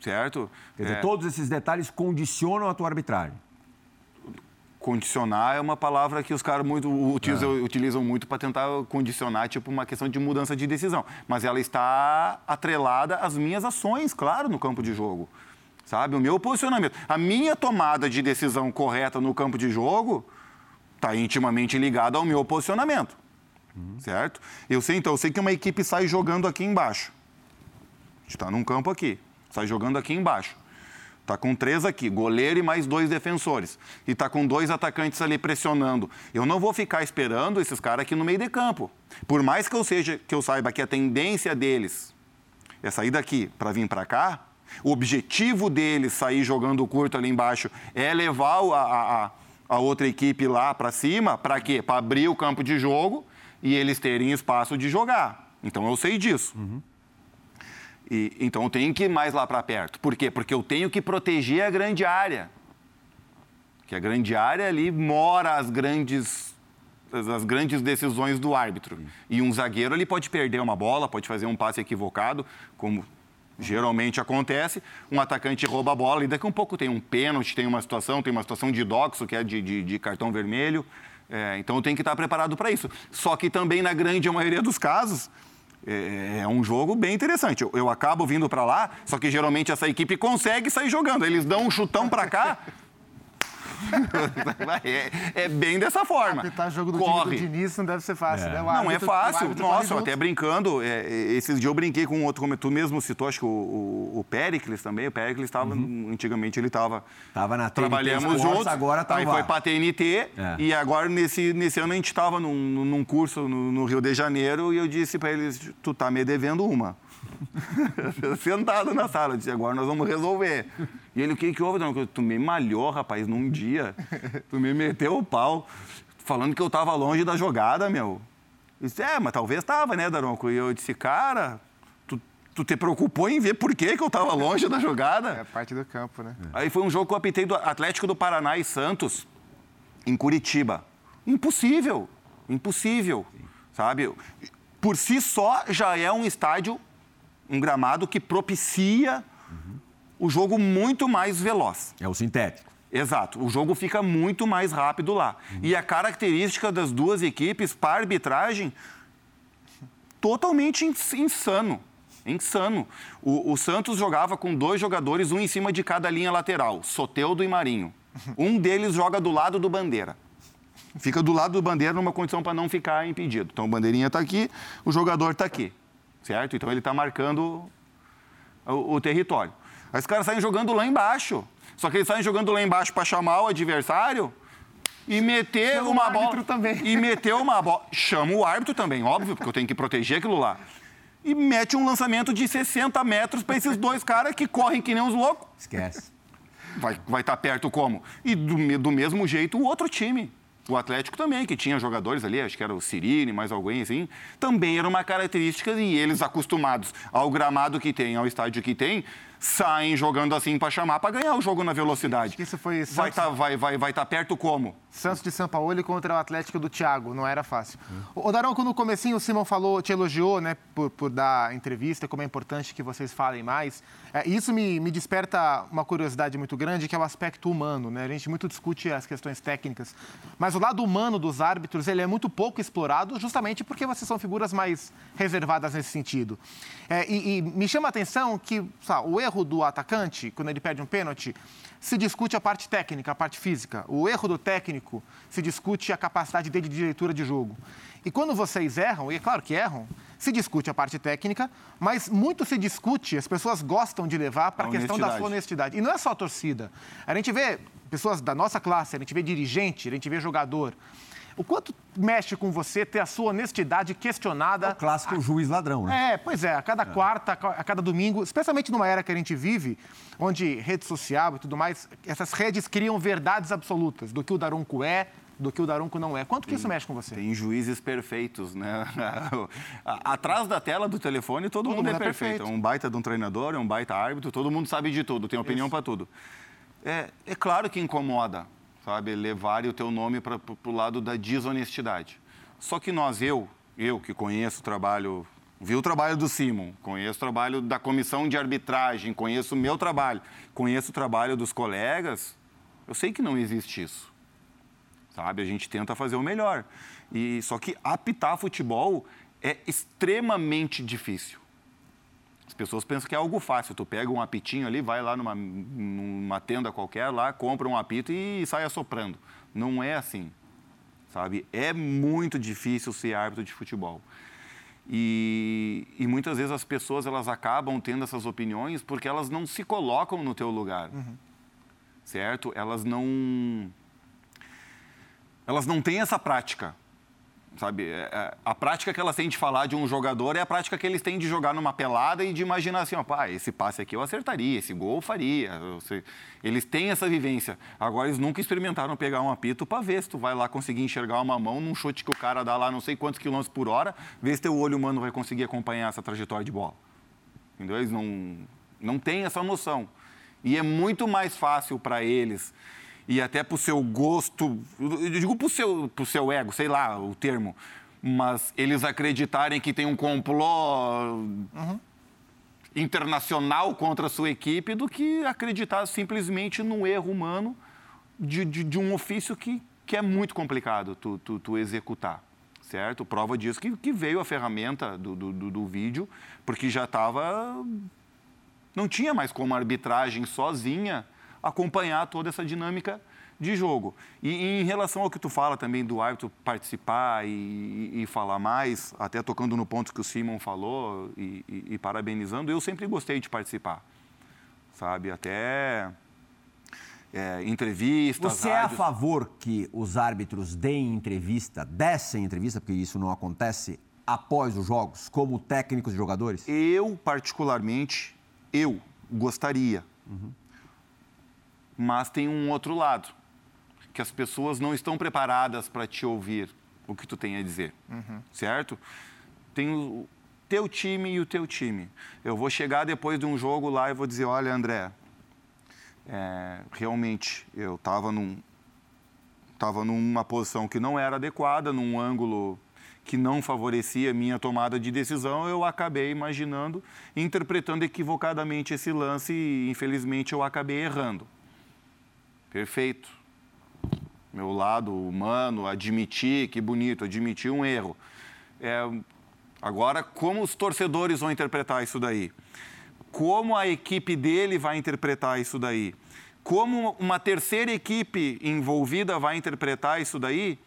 certo? Quer dizer, é... todos esses detalhes condicionam a tua arbitragem. Condicionar é uma palavra que os caras muito utilizam, é. utilizam muito para tentar condicionar, tipo, uma questão de mudança de decisão. Mas ela está atrelada às minhas ações, claro, no campo de jogo. Sabe? O meu posicionamento. A minha tomada de decisão correta no campo de jogo está intimamente ligada ao meu posicionamento. Uhum. Certo? Eu sei, então, eu sei que uma equipe sai jogando aqui embaixo. A gente está num campo aqui. Sai jogando aqui embaixo. Está com três aqui, goleiro e mais dois defensores. E está com dois atacantes ali pressionando. Eu não vou ficar esperando esses caras aqui no meio de campo. Por mais que eu seja, que eu saiba que a tendência deles é sair daqui para vir para cá, o objetivo deles sair jogando curto ali embaixo é levar a, a, a outra equipe lá para cima. Para quê? Para abrir o campo de jogo e eles terem espaço de jogar. Então eu sei disso. Uhum. E, então eu tenho que ir mais lá para perto. Por quê? Porque eu tenho que proteger a grande área. Que a grande área ali mora as grandes as grandes decisões do árbitro. E um zagueiro ele pode perder uma bola, pode fazer um passe equivocado, como geralmente acontece. Um atacante rouba a bola e daqui a um pouco tem um pênalti, tem uma situação, tem uma situação de doxo, que é de, de, de cartão vermelho. É, então tenho que estar preparado para isso. Só que também, na grande maioria dos casos, é, é um jogo bem interessante. Eu, eu acabo vindo para lá, só que geralmente essa equipe consegue sair jogando. Eles dão um chutão para cá. (laughs) é, é, bem dessa forma. Apitar jogo do Corre. time do Diniz não deve ser fácil, é. né? não é fácil. Nossa, até brincando, é, esses dias eu brinquei com outro, como tu mesmo citou, acho que o, o, o Pericles também. O Pericles estava, uhum. antigamente ele estava... Tava na TNT Trabalhamos Sports, juntos. Agora tá Aí foi para a TNT é. e agora nesse, nesse ano a gente estava num, num curso no, no Rio de Janeiro e eu disse para eles, tu tá me devendo uma. (laughs) Sentado na sala, eu disse, agora nós vamos resolver. E ele, o que que houve? Não, tu me malhou, rapaz, num dia. Tu me meteu o pau, falando que eu tava longe da jogada, meu. Eu disse, é, mas talvez tava, né, Daronco? E eu disse, cara, tu, tu te preocupou em ver por que que eu tava longe da jogada? É parte do campo, né? Aí foi um jogo que eu apitei do Atlético do Paraná e Santos, em Curitiba. Impossível, impossível, sabe? Por si só, já é um estádio, um gramado que propicia o jogo muito mais veloz. É o sintético. Exato. O jogo fica muito mais rápido lá. Uhum. E a característica das duas equipes para arbitragem totalmente insano. Insano. O, o, Santos jogava com dois jogadores, um em cima de cada linha lateral, Soteudo e Marinho. Um deles joga do lado do Bandeira. Fica do lado do Bandeira numa condição para não ficar impedido. Então o Bandeirinha está aqui, o jogador está aqui. Certo? Então ele está marcando o, o território. Aí os caras saem jogando lá embaixo. Só que eles saem jogando lá embaixo para chamar o adversário e meter Chama uma bola. também. E meter uma bola. Chama o árbitro também, óbvio, porque eu tenho que proteger aquilo lá. E mete um lançamento de 60 metros para esses dois caras que correm que nem uns loucos. Esquece. Vai estar vai tá perto como? E do, do mesmo jeito o outro time. O Atlético também, que tinha jogadores ali, acho que era o Cirine, mais alguém assim, também era uma característica e eles acostumados ao gramado que tem, ao estádio que tem, saem jogando assim para chamar, para ganhar o jogo na velocidade. Isso foi Santos... Vai estar tá, vai, vai, vai tá perto como? Santos de São Paulo contra o Atlético do Thiago, não era fácil. Hum. O Daronco, no comecinho o Simon falou, te elogiou, né, por, por dar entrevista, como é importante que vocês falem mais. É, isso me, me desperta uma curiosidade muito grande, que é o aspecto humano, né? A gente muito discute as questões técnicas, mas o lado humano dos árbitros, ele é muito pouco explorado, justamente porque vocês são figuras mais reservadas nesse sentido. É, e, e, me chama a atenção que sabe, o erro do atacante, quando ele perde um pênalti, se discute a parte técnica, a parte física. O erro do técnico se discute a capacidade dele de leitura de jogo. E quando vocês erram, e é claro que erram, se discute a parte técnica, mas muito se discute, as pessoas gostam de levar para a questão da sua honestidade. E não é só a torcida. A gente vê pessoas da nossa classe, a gente vê dirigente, a gente vê jogador. O quanto mexe com você ter a sua honestidade questionada? É o clássico a... juiz ladrão, né? É, pois é, a cada é. quarta, a cada domingo, especialmente numa era que a gente vive, onde rede social e tudo mais, essas redes criam verdades absolutas do que o Daronco é, do que o Daronco não é. Quanto que isso mexe com você? Tem juízes perfeitos, né? (laughs) Atrás da tela do telefone, todo, todo mundo, mundo, é, é perfeito. perfeito. É um baita de um treinador, é um baita árbitro, todo mundo sabe de tudo, tem opinião para tudo. É, é claro que incomoda sabe? Levarem o teu nome para o lado da desonestidade. Só que nós, eu, eu que conheço o trabalho, vi o trabalho do Simon, conheço o trabalho da comissão de arbitragem, conheço o meu trabalho, conheço o trabalho dos colegas, eu sei que não existe isso. sabe? A gente tenta fazer o melhor. E só que apitar futebol é extremamente difícil. As pessoas pensam que é algo fácil. Tu pega um apitinho ali, vai lá numa, numa tenda qualquer lá, compra um apito e sai assoprando. Não é assim, sabe? É muito difícil ser árbitro de futebol. E, e, muitas vezes as pessoas elas acabam tendo essas opiniões porque elas não se colocam no teu lugar, uhum. certo? Elas não elas não têm essa prática sabe? É, é, a prática que elas têm de falar de um jogador é a prática que eles têm de jogar numa pelada e de imaginar assim, ó, pá, esse passe aqui eu acertaria, esse gol eu faria. Eles têm essa vivência. Agora eles nunca experimentaram pegar um apito para ver se tu vai lá conseguir enxergar uma mão num chute que o cara dá lá não sei quantos quilômetros por hora, ver se teu olho humano vai conseguir acompanhar essa trajetória de bola. Entendeu? Eles não, não têm essa noção. E é muito mais fácil para eles e até para o seu gosto, eu digo para o seu, seu ego, sei lá o termo, mas eles acreditarem que tem um complô uhum. internacional contra a sua equipe do que acreditar simplesmente no erro humano de, de, de um ofício que, que é muito complicado tu, tu, tu executar certo? Prova disso que, que veio a ferramenta do, do, do vídeo, porque já estava. Não tinha mais como a arbitragem sozinha acompanhar toda essa dinâmica de jogo. E, e, em relação ao que tu fala também do árbitro participar e, e, e, falar mais, até tocando no ponto que o Simon falou e, parabenizando, eu sempre gostei de participar, sabe? Até é, entrevistas. Você é a favor que os árbitros deem entrevista, dessem entrevista, porque isso não acontece após os jogos, como técnicos e jogadores? Eu, particularmente, eu gostaria. Uhum mas tem um outro lado, que as pessoas não estão preparadas para te ouvir o que tu tem a dizer, uhum. certo? Tem o teu time e o teu time. Eu vou chegar depois de um jogo lá e vou dizer, olha, André, é, realmente eu estava num, tava numa posição que não era adequada, num ângulo que não favorecia a minha tomada de decisão, eu acabei imaginando, interpretando equivocadamente esse lance e, infelizmente, eu acabei errando. Perfeito. Meu lado humano, admitir, que bonito, admitir um erro. É, agora, como os torcedores vão interpretar isso daí? Como a equipe dele vai interpretar isso daí? Como uma terceira equipe envolvida vai interpretar isso daí?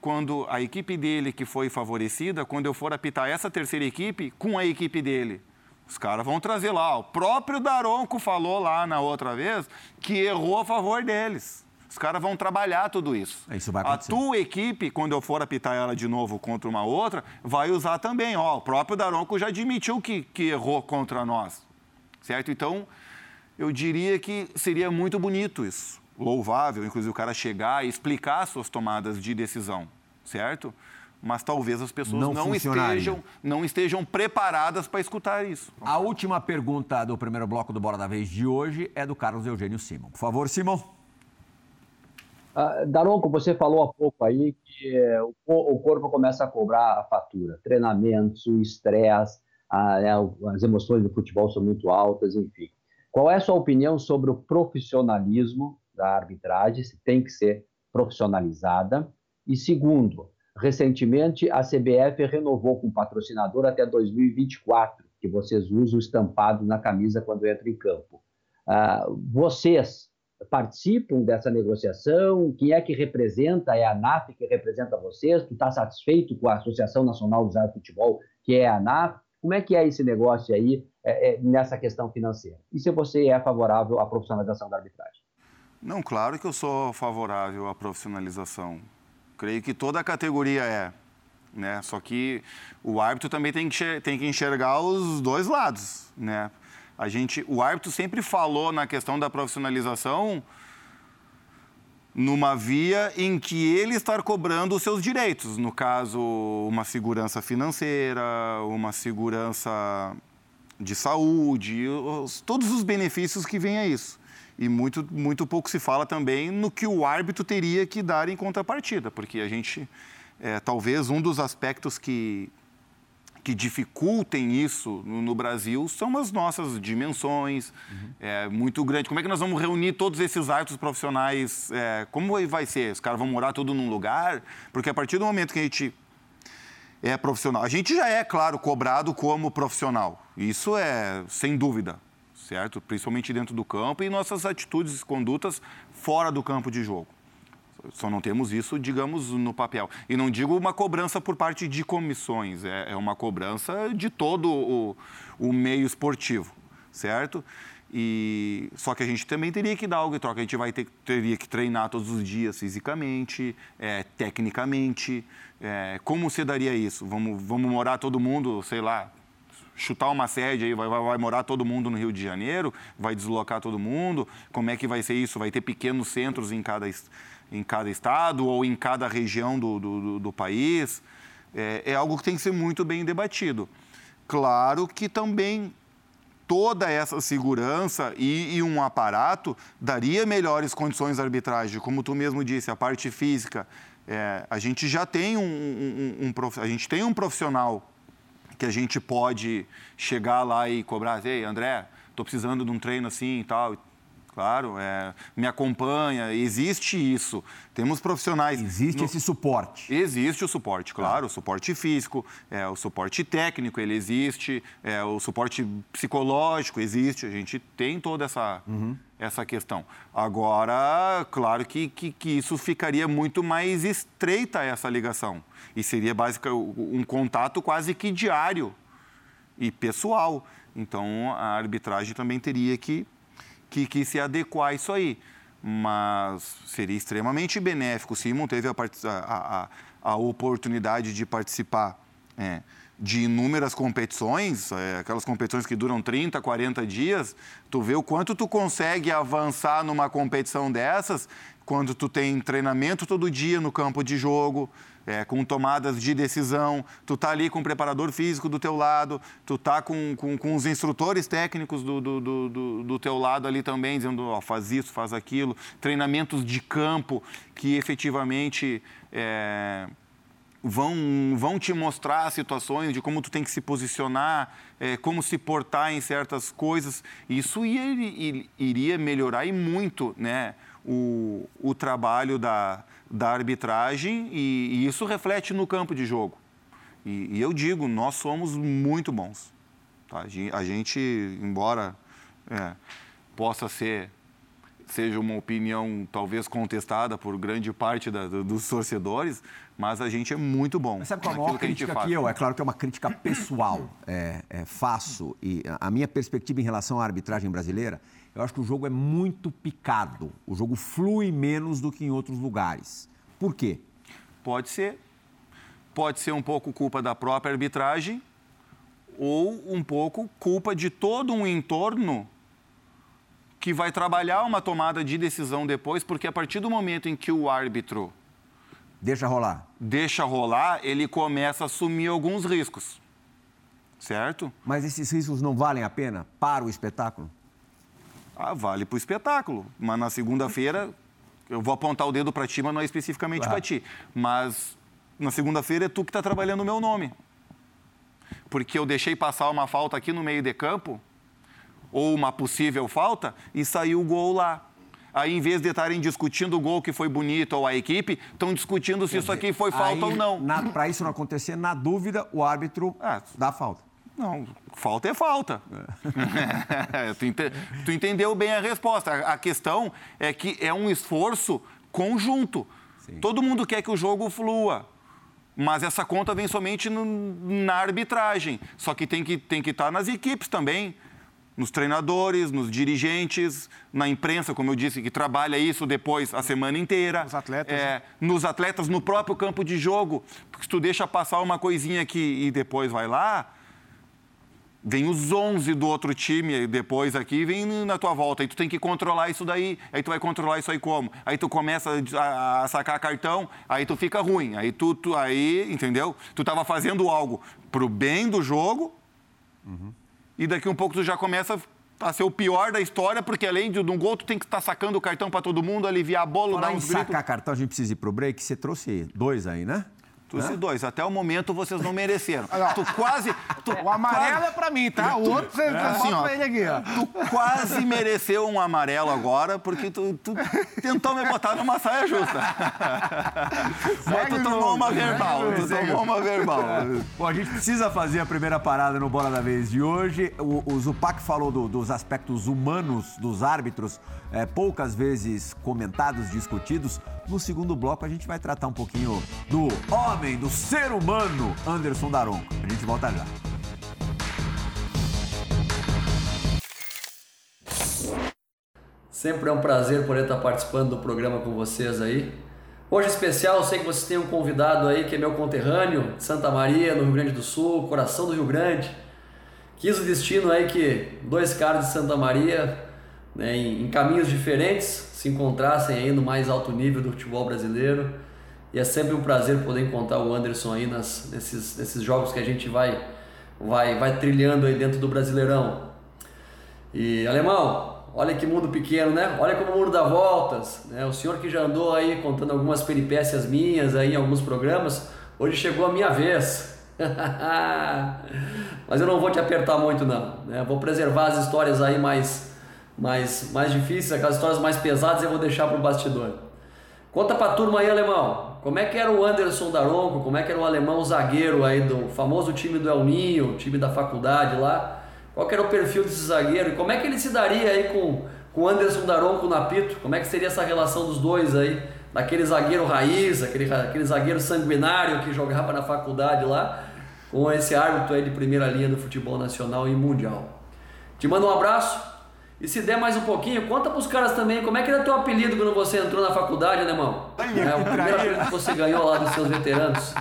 Quando a equipe dele que foi favorecida, quando eu for apitar essa terceira equipe com a equipe dele. Os caras vão trazer lá. O próprio Daronco falou lá na outra vez que errou a favor deles. Os caras vão trabalhar tudo isso. Isso vai acontecer. A tua equipe, quando eu for apitar ela de novo contra uma outra, vai usar também. Ó, o próprio Daronco já admitiu que, que errou contra nós. Certo? Então, eu diria que seria muito bonito isso. Louvável, inclusive, o cara chegar e explicar suas tomadas de decisão. Certo? Mas talvez as pessoas não, não estejam, não estejam preparadas para escutar isso. A última pergunta do primeiro bloco do Bora da Vez de hoje é do Carlos Eugênio Simon. Por favor, Simon. Uh, Daronco, você falou há pouco aí que é, o, o, corpo começa a cobrar a fatura. Treinamentos, o estresse, né, as emoções do futebol são muito altas, enfim. Qual é a sua opinião sobre o profissionalismo da arbitragem? Se tem que ser profissionalizada? E segundo, Recentemente, a CBF renovou com o patrocinador até 2024, que vocês usam estampado na camisa quando entram em campo. Uh, vocês participam dessa negociação? Quem é que representa? É a ANAF que representa vocês? Tu está satisfeito com a Associação Nacional dos Árbitros de Futebol, que é a ANAF? Como é que é esse negócio aí é, é, nessa questão financeira? E se você é favorável à profissionalização da arbitragem? Não, claro que eu sou favorável à profissionalização Creio que toda a categoria é. Né? Só que o árbitro também tem que, tem que enxergar os dois lados. Né? A gente, o árbitro sempre falou na questão da profissionalização numa via em que ele está cobrando os seus direitos, no caso, uma segurança financeira, uma segurança de saúde, os, todos os benefícios que vêm a isso. E muito, muito pouco se fala também no que o árbitro teria que dar em contrapartida, porque a gente, é, talvez um dos aspectos que, que dificultem isso no, no, Brasil são as nossas dimensões, uhum. é muito grande. Como é que nós vamos reunir todos esses árbitros profissionais? É, como vai ser? Os caras vão morar tudo num lugar? Porque a partir do momento que a gente é profissional, a gente já é, claro, cobrado como profissional. Isso é sem dúvida, certo? Principalmente dentro do campo e nossas atitudes e condutas fora do campo de jogo. Só não temos isso, digamos, no papel. E não digo uma cobrança por parte de comissões, é, é uma cobrança de todo o, o meio esportivo, certo? E só que a gente também teria que dar algo em troca. A gente vai ter teria que treinar todos os dias fisicamente, é, tecnicamente. É, como você daria isso? Vamos, vamos morar todo mundo, sei lá, chutar uma sede aí, vai, vai, vai, morar todo mundo no Rio de Janeiro, vai deslocar todo mundo. Como é que vai ser isso? Vai ter pequenos centros em cada em cada estado ou em cada região do, do, do país, é, é, algo que tem que ser muito bem debatido. Claro que também toda essa segurança e, e um aparato daria melhores condições de arbitragem, como tu mesmo disse, a parte física. É, a gente já tem um, um, um, a gente tem um profissional que a gente pode chegar lá e cobrar, ei, André, estou precisando de um treino assim e tal claro, é, me acompanha, existe isso. Temos profissionais. Existe no... esse suporte. Existe o suporte, claro, o suporte físico, é, o suporte técnico, ele existe, é, o suporte psicológico existe, a gente tem toda essa, uhum. Essa questão. Agora, claro que, que, que isso ficaria muito mais estreita essa ligação. E seria basicamente um contato quase que diário e pessoal. Então, a arbitragem também teria que que, que se adequar a isso aí. Mas seria extremamente benéfico. Simon teve a, a, a, a oportunidade de participar é, de inúmeras competições, é, aquelas competições que duram 30, 40 dias. Tu vê o quanto tu consegue avançar numa competição dessas quando tu tem treinamento todo dia no campo de jogo, é, com tomadas de decisão, tu tá ali com o preparador físico do teu lado, tu tá com, com, com os instrutores técnicos do, do, do, do, teu lado ali também, dizendo, ó, faz isso, faz aquilo, treinamentos de campo que efetivamente é, vão, vão te mostrar situações de como tu tem que se posicionar, é, como se portar em certas coisas. Isso iria, iria melhorar e muito né, o, o trabalho da, da arbitragem e, e isso reflete no campo de jogo. E, e eu digo, nós somos muito bons. Tá? A gente, embora é, possa ser seja uma opinião talvez contestada por grande parte da, dos torcedores, mas a gente é muito bom. Mas sabe qual é a maior crítica que, que eu? É claro que é uma crítica pessoal, é, é, faço. E a minha perspectiva em relação à arbitragem brasileira eu acho que o jogo é muito picado. O jogo flui menos do que em outros lugares. Por quê? Pode ser. Pode ser um pouco culpa da própria arbitragem ou um pouco culpa de todo um entorno que vai trabalhar uma tomada de decisão depois, porque a partir do momento em que o árbitro deixa rolar, deixa rolar, ele começa a assumir alguns riscos. Certo? Mas esses riscos não valem a pena para o espetáculo? Ah, vale para o espetáculo. Mas na segunda-feira, eu vou apontar o dedo para ti, mas não é especificamente claro. para ti. Mas na segunda-feira é tu que está trabalhando o meu nome. Porque eu deixei passar uma falta aqui no meio de campo, ou uma possível falta, e saiu o gol lá. Aí, em vez de estarem discutindo o gol que foi bonito ou a equipe, estão discutindo se Quer isso dizer, aqui foi falta ou não. Para isso não acontecer, na dúvida, o árbitro é. dá falta. Não, falta é falta. É. (laughs) tu, ent tu, entendeu bem a resposta. A, a, questão é que é um esforço conjunto. Sim. Todo mundo quer que o jogo flua. Mas essa conta vem somente no, na arbitragem. Só que tem que, tem que estar nas equipes também. Nos treinadores, nos dirigentes, na imprensa, como eu disse, que trabalha isso depois a semana inteira. Nos atletas. É, né? Nos atletas, no próprio campo de jogo. Porque se tu deixa passar uma coisinha aqui e depois vai lá, Vem os 11 do outro time depois aqui, vem na tua volta. Aí tu tem que controlar isso daí. Aí tu vai controlar isso aí como? Aí tu começa a, a sacar cartão, aí tu fica ruim. Aí tu, tu aí, entendeu? Tu tava fazendo algo pro bem do jogo uhum. E daqui um pouco tu já começa a ser o pior da história, porque além de um gol, tu tem que estar sacando o cartão para todo mundo, aliviar a bola, Falar dar uns em gritos. sacar cartão, a gente precisa ir pro break. Você trouxe dois aí, né? Trouxe dois. Até o momento vocês não mereceram. tu quase. Tu O amarelo quase- é pra mim, tá? O outro você assim, assim, ó. pra ele aqui, ó. Tu quase mereceu um amarelo agora, porque tu, tu tentou me botar numa saia justa. (laughs) Mas tu tomou uma verbal. Tu tomou uma verbal. Bom, a gente precisa fazer a primeira parada no Bola da Vez de hoje. O, o Zupac falou do- dos aspectos humanos dos árbitros, é, poucas vezes comentados, discutidos. No segundo bloco, a gente vai tratar um pouquinho do homem, do ser humano, Anderson Daronco. A gente volta já. Sempre é um prazer poder estar participando do programa com vocês aí. Hoje especial, sei que vocês têm um convidado aí que é meu conterrâneo, de Santa Maria, no Rio Grande do Sul, coração do Rio Grande. Quis o destino aí que dois caras de Santa Maria, né, em, caminhos diferentes, se encontrassem aí no mais alto nível do futebol brasileiro. E é sempre um prazer poder encontrar o Anderson aí nas, nesses, nesses jogos que a gente vai, vai, vai trilhando aí dentro do Brasileirão. E alemão, olha que mundo pequeno, né? Olha como o mundo dá voltas, né? O senhor que já andou aí contando algumas peripécias minhas aí em alguns programas, hoje chegou a minha vez. (laughs) Mas eu não vou te apertar muito não, né? Vou preservar as histórias aí mais mais mais difíceis, aquelas histórias mais pesadas eu vou deixar pro bastidor. Conta pra turma aí, alemão. Como é que era o Anderson Daronco? Como é que era o alemão zagueiro aí do famoso time do El Ninho, time da faculdade lá? Qual era o perfil desse zagueiro? E como é que ele se daria aí com, com o Anderson Daronco no apito? Como é que seria essa relação dos dois aí? Daquele zagueiro raiz, aquele, aquele zagueiro sanguinário que jogava na faculdade lá, com esse árbitro aí de primeira linha do futebol nacional e mundial. Te mando um abraço. E se der mais um pouquinho, conta pros caras também como é que era teu apelido quando você entrou na faculdade, né, irmão? É o primeiro apelido que você ganhou lá dos seus veteranos.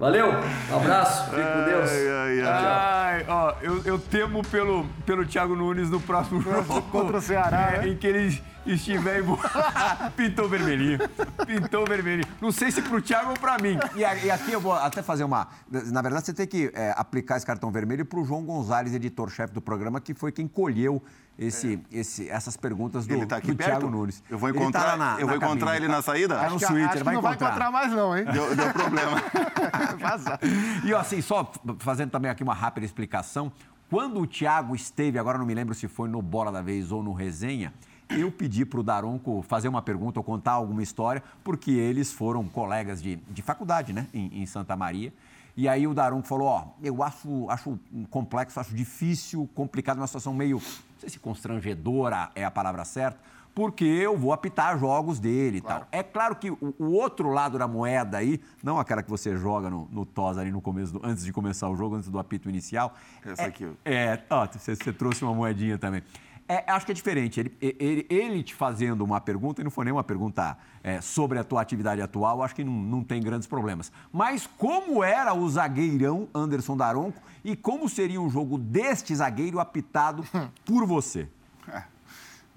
Valeu, um abraço, fique com Deus. Ai, ai, tchau. Ai, ó, eu, eu temo pelo, pelo Thiago Nunes no próximo jogo. Contra o Ceará, É, né? Em que ele estiver em... (laughs) Pintou vermelhinho. Pintou vermelhinho. Não sei se pro Thiago ou pra mim. E, a- e aqui eu vou até fazer uma... Na verdade, você tem que é, aplicar esse cartão vermelho pro João Gonzalez, editor-chefe do programa, que foi quem colheu esse, esse, essas perguntas do, Ele tá aqui do perto? Thiago Nunes. Eu vou Ele tá encontrar, na- eu na vou encontrar cabine. ele na saída? Tá no Acho que, suíte, acho vai não vai encontrar. encontrar mais não, hein? Deu, deu problema. (laughs) Vazar. E assim, só fazendo também aqui uma rápida explicação. Quando o Thiago esteve, agora não me lembro se foi no Bola da Vez ou no Resenha, eu pedi para o Daronco fazer uma pergunta ou contar alguma história, porque eles foram colegas de, de faculdade, né, em, em Santa Maria. E aí o Daronco falou, ó, eu acho, acho complexo, acho difícil, complicado, uma situação meio, não sei se constrangedora é a palavra certa, porque eu vou apitar jogos dele e tal. É claro que o, o outro lado da moeda aí, não aquela que você joga no, no TOS ali no começo, do- antes de começar o jogo, antes do apito inicial. Essa é, aqui. É, ó, você, você trouxe uma moedinha também. É, acho que é diferente. Ele, ele, ele te fazendo uma pergunta, e não foi nem uma pergunta é, sobre a tua atividade atual, acho que não, não tem grandes problemas. Mas como era o zagueirão Anderson Daronco e como seria um jogo deste zagueiro apitado (laughs) por você?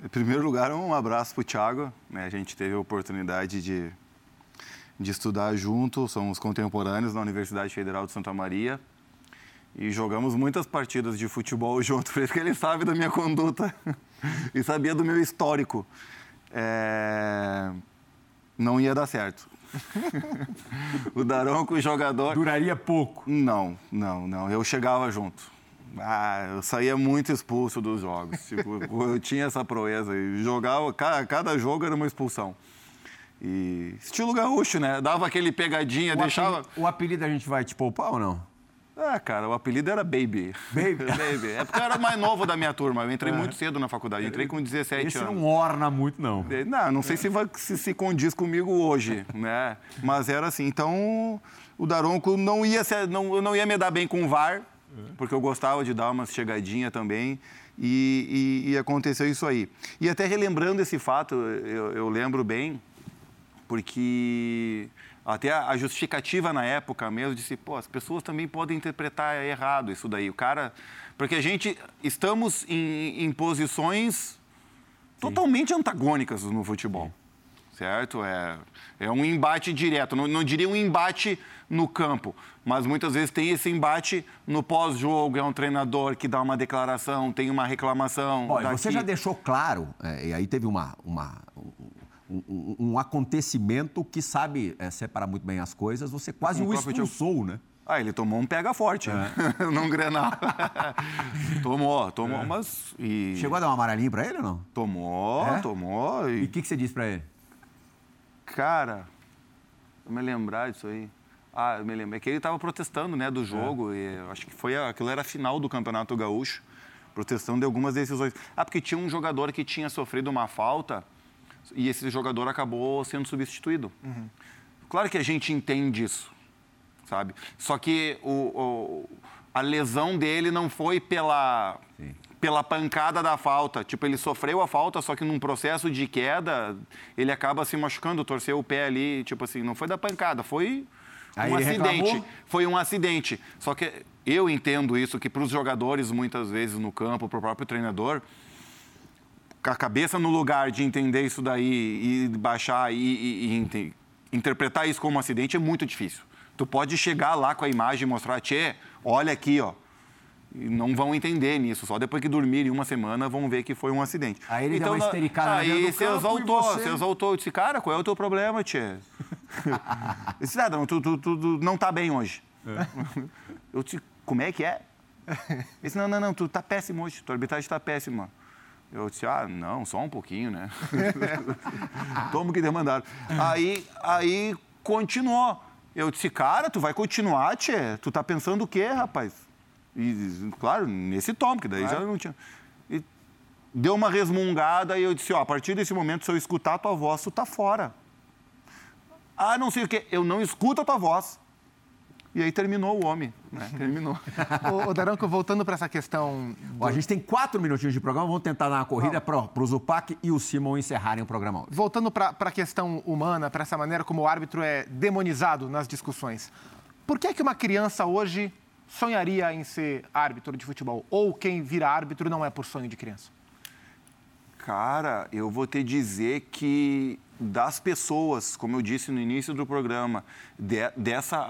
Em primeiro lugar, um abraço para o Thiago. né? A gente teve a oportunidade de, de estudar junto, somos contemporâneos na Universidade Federal de Santa Maria. E jogamos muitas partidas de futebol (laughs) junto, por isso que ele sabe da minha conduta (laughs) e sabia do meu histórico. É, Não ia dar certo. (laughs) o Daronco, jogador. Duraria pouco. Não, não, não. Eu chegava junto. Ah, eu saía muito expulso dos jogos. Tipo, eu tinha essa proeza. E jogava, cada, cada jogo era uma expulsão. E estilo gaúcho, né? Dava aquele pegadinha, O deixava. apelido, o apelido a gente vai te poupar ou não? Ah, cara, o apelido era Baby. Baby? (laughs) Baby. É porque eu era mais novo da minha turma. Eu entrei muito cedo na faculdade. Eu entrei com 17 Esse anos. não orna muito, não. Não, não sei se, vai, se se condiz comigo hoje, (laughs) né? Mas era assim. Então, o Daronco não ia, se, não, não ia me dar bem com o VAR, porque eu gostava de dar umas chegadinhas também. E, e- e aconteceu isso aí. E até relembrando esse fato, eu, eu lembro bem, porque até a justificativa na época mesmo disse, pô, as pessoas também podem interpretar errado isso daí. O cara. Porque a gente estamos em, em posições totalmente antagônicas no futebol. Certo? É, é um embate direto. Não, não diria um embate no campo, mas muitas vezes tem esse embate no pós-jogo. É um treinador que dá uma declaração, tem uma reclamação. Olha, daqui. você já deixou claro, é, e aí teve uma, uma- um, um, acontecimento que sabe é, separar muito bem as coisas, você quase o, o expulsou, né? Ah, ele tomou um pega forte, é. (laughs) num Grenal. tomou, (laughs) tomou, é. mas... E... Chegou a dar um amarelinho pra ele ou não? Tomou, é? tomou. E o que, que você disse pra ele? Cara, eu me lembrar disso aí. Ah, eu me lembro. É que ele estava protestando, né, do jogo. É. E acho que foi aquilo era a final do Campeonato Gaúcho, protestando de algumas decisões. Ah, porque tinha um jogador que tinha sofrido uma falta e esse jogador acabou sendo substituído. Uhum. Claro que a gente entende isso, sabe? Só que o, o a lesão dele não foi pela Sim pela pancada da falta. Tipo, ele sofreu a falta, só que num processo de queda, ele acaba se machucando, torceu o pé ali, tipo assim, não foi da pancada, foi Aí um acidente. Reclamou? Foi um acidente. Só que eu entendo isso, que para os jogadores, muitas vezes no campo, para o próprio treinador, com a cabeça no lugar de entender isso daí e baixar e, e, e interpretar isso como um acidente é muito difícil. Tu pode chegar lá com a imagem e mostrar, tchê, olha aqui, ó, e não vão entender nisso. Só depois que dormirem uma semana vão ver que foi um acidente. Aí ele então, deu uma estericada Aí você exaltou, você... você exaltou. Eu disse, cara, qual é o teu problema, eu disse, nada, tu, tu, tu, tu, não tá bem hoje. É. Eu disse, como é que é? Ele disse, não, não, não, tu tá péssimo hoje, tua arbitragem tá péssima. Eu disse, ah, não, só um pouquinho, né? (laughs) Toma o que demandaram. Aí, aí continuou. Eu disse, cara, tu vai continuar, tia? Tu tá pensando o quê, rapaz? E, claro, nesse tom, que daí claro. já não tinha. E deu uma resmungada e eu disse, ó, a partir desse momento, se eu escutar a tua voz, tu tá fora. Ah, não sei o quê, eu não escuto a tua voz. E aí terminou o homem, né? Terminou. (laughs) ô, ô Daranco, voltando para essa questão... Do... Ó, a gente tem quatro minutinhos de programa, vamos tentar dar uma corrida para o Zupac e o Simon encerrarem o programa hoje. Voltando para a questão humana, para essa maneira como o árbitro é demonizado nas discussões. Por que, é que uma criança hoje sonharia em ser árbitro de futebol? Ou quem vira árbitro não é por sonho de criança? Cara, eu vou te dizer que das pessoas, como eu disse no início do programa, de, dessa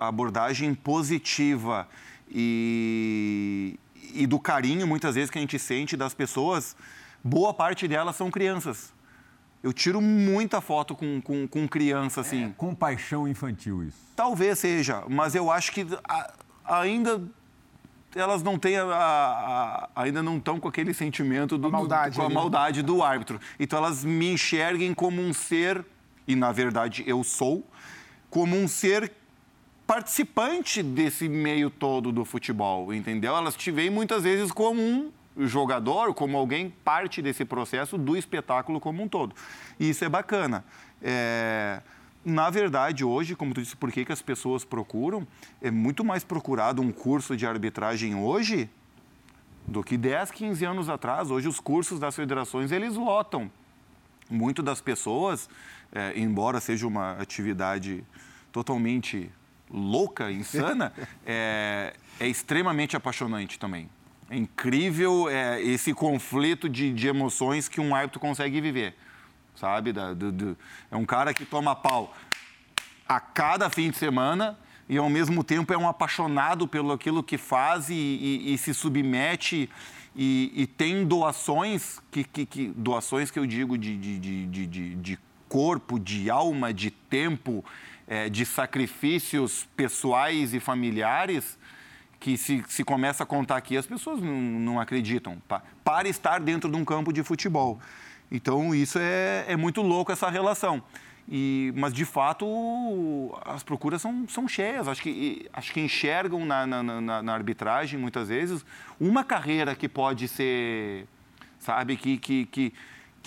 abordagem positiva e, e do carinho, muitas vezes, que a gente sente das pessoas, boa parte delas são crianças. Eu tiro muita foto com, com, com criança, assim. É, com paixão infantil, isso. Talvez seja, mas eu acho que a, ainda elas não têm a, a, ainda não estão com aquele sentimento do, a maldade, do, com a maldade do árbitro. Então elas me enxerguem como um ser e na verdade eu sou como um ser participante desse meio todo do futebol, entendeu? Elas te veem muitas vezes como um jogador, como alguém parte desse processo do espetáculo como um todo. E isso é bacana. É na verdade, hoje, como tu disse, por que, que as pessoas procuram? É muito mais procurado um curso de arbitragem hoje do que 10, 15 anos atrás. Hoje, os cursos das federações, eles lotam. Muito das pessoas, é, embora seja uma atividade totalmente louca, (laughs) insana, é, é extremamente apaixonante também. É incrível é, esse conflito de, de emoções que um árbitro consegue viver sabe? Da, do, do, é um cara que toma pau a cada fim de semana e, ao mesmo tempo, é um apaixonado pelo aquilo que faz e, e, e se submete e, e tem doações, que, que, que, doações que eu digo de, de, de, de, de corpo, de alma, de tempo, é, de sacrifícios pessoais e familiares, que se, se começa a contar aqui, as pessoas não, não acreditam, tá? para estar dentro de um campo de futebol. Então, isso é, é muito louco, essa relação. E, mas, de fato, as procuras são, são cheias. Acho que, acho que enxergam na, na, na, na arbitragem, muitas vezes, uma carreira que pode ser, sabe, que, que, que,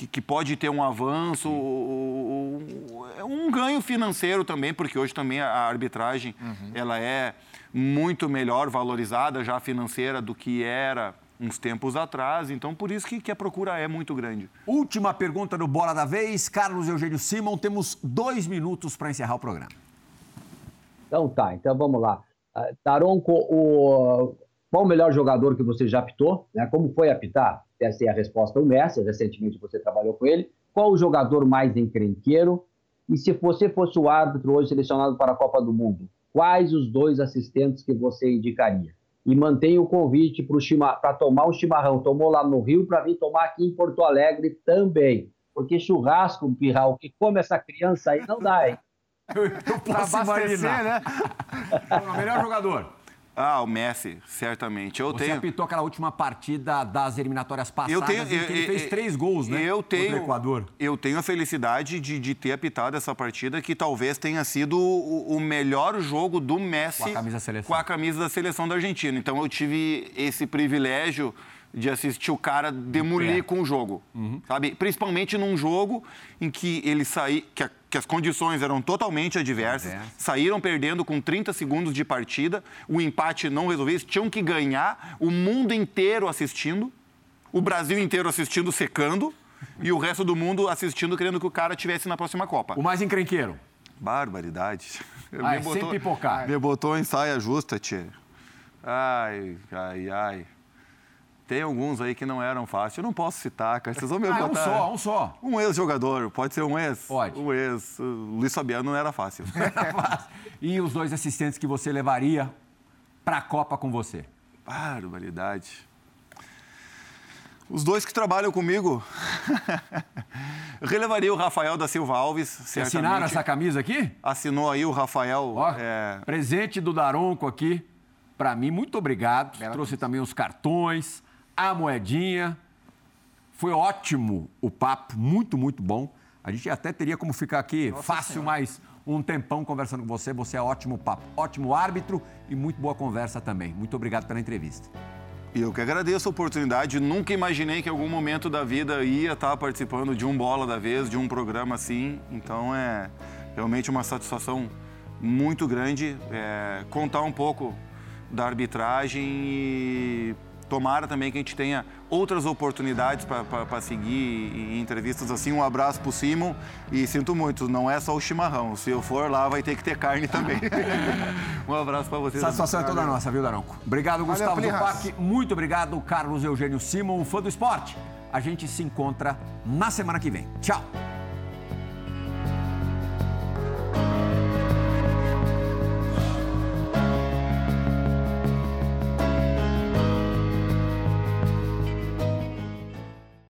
que, pode ter um avanço, um ganho financeiro também, porque hoje também a arbitragem uhum. ela é muito melhor valorizada já financeira do que era uns tempos atrás. Então, por isso que, que a procura é muito grande. Última pergunta do Bola da Vez. Carlos Eugênio Simon, temos dois minutos para encerrar o programa. Então tá, então vamos lá. Uh, Taronco, o, qual o melhor jogador que você já apitou? Né? Como foi apitar? Essa é a resposta, o Messi, recentemente você trabalhou com ele. Qual o jogador mais encrenqueiro? E se você fosse o árbitro hoje selecionado para a Copa do Mundo, quais os dois assistentes que você indicaria? E mantém o convite para tomar um chimarrão. Tomou lá no Rio para vir tomar aqui em Porto Alegre também. porque churrasco, pirra, o que come essa criança aí não dá, hein? Eu, (laughs) eu posso imaginar. né? (laughs) O melhor jogador. Ah, o Messi, certamente. Eu Você tenho. apitou aquela última partida das eliminatórias passadas Eu tenho, em que ele eu- fez eu- três gols, né? Eu Contra tenho, o Equador. eu tenho a felicidade de, de ter apitado essa partida que talvez tenha sido o, o melhor jogo do Messi Com a camisa da seleção. com a camisa da seleção da Argentina. Então eu tive esse privilégio de assistir o cara demolir perto. com o jogo, Uhum. sabe? Principalmente num jogo em que ele saí, que, a- que as condições eram totalmente adversas, Adversas. saíram perdendo com 30 segundos de partida, o empate não resolveu, eles tinham que ganhar, o mundo inteiro assistindo, o Brasil inteiro assistindo secando e o resto do mundo assistindo querendo que o cara tivesse na próxima Copa. O mais encrenqueiro. Barbaridade. (laughs) Ah, é sem pipocar. Me botou em saia justa, tia. Ai, ai, ai. Tem alguns aí que não eram fáceis. Eu não posso citar, cara. Vocês vão me Ah, é um só, um só. Um ex-jogador, pode ser um ex? Pode. Um ex. O Luiz Fabiano não era fácil. (laughs) e os dois assistentes que você levaria para a Copa com você? Barbaridade. Os dois que trabalham comigo. Eu (laughs) relevaria o Rafael da Silva Alves, certamente. assinaram essa camisa aqui? Assinou aí o Rafael. Ó, é, presente do Daronco aqui. Para mim, muito obrigado. Bela Trouxe também os cartões, a moedinha. Foi ótimo o papo, muito, muito bom. A gente até teria como ficar aqui fácil mais um tempão conversando com você. Você é ótimo papo, ótimo árbitro e muito boa conversa também. Muito obrigado pela entrevista. E eu que agradeço a oportunidade. Nunca imaginei que em algum momento da vida ia estar participando de um Bola da Vez, de um programa assim. Então é realmente uma satisfação muito grande é, contar um pouco da arbitragem e tomara também que a gente tenha outras oportunidades para seguir em entrevistas assim. Um abraço pro Simon e sinto muito, não é só o chimarrão. Se eu for lá, vai ter que ter carne também. (laughs) um abraço para vocês. Satisfação é toda nossa, viu, Daronco? Obrigado, Gustavo. Zupac. Muito obrigado, Carlos Eugênio Simon, fã do esporte. A gente se encontra na semana que vem. Tchau!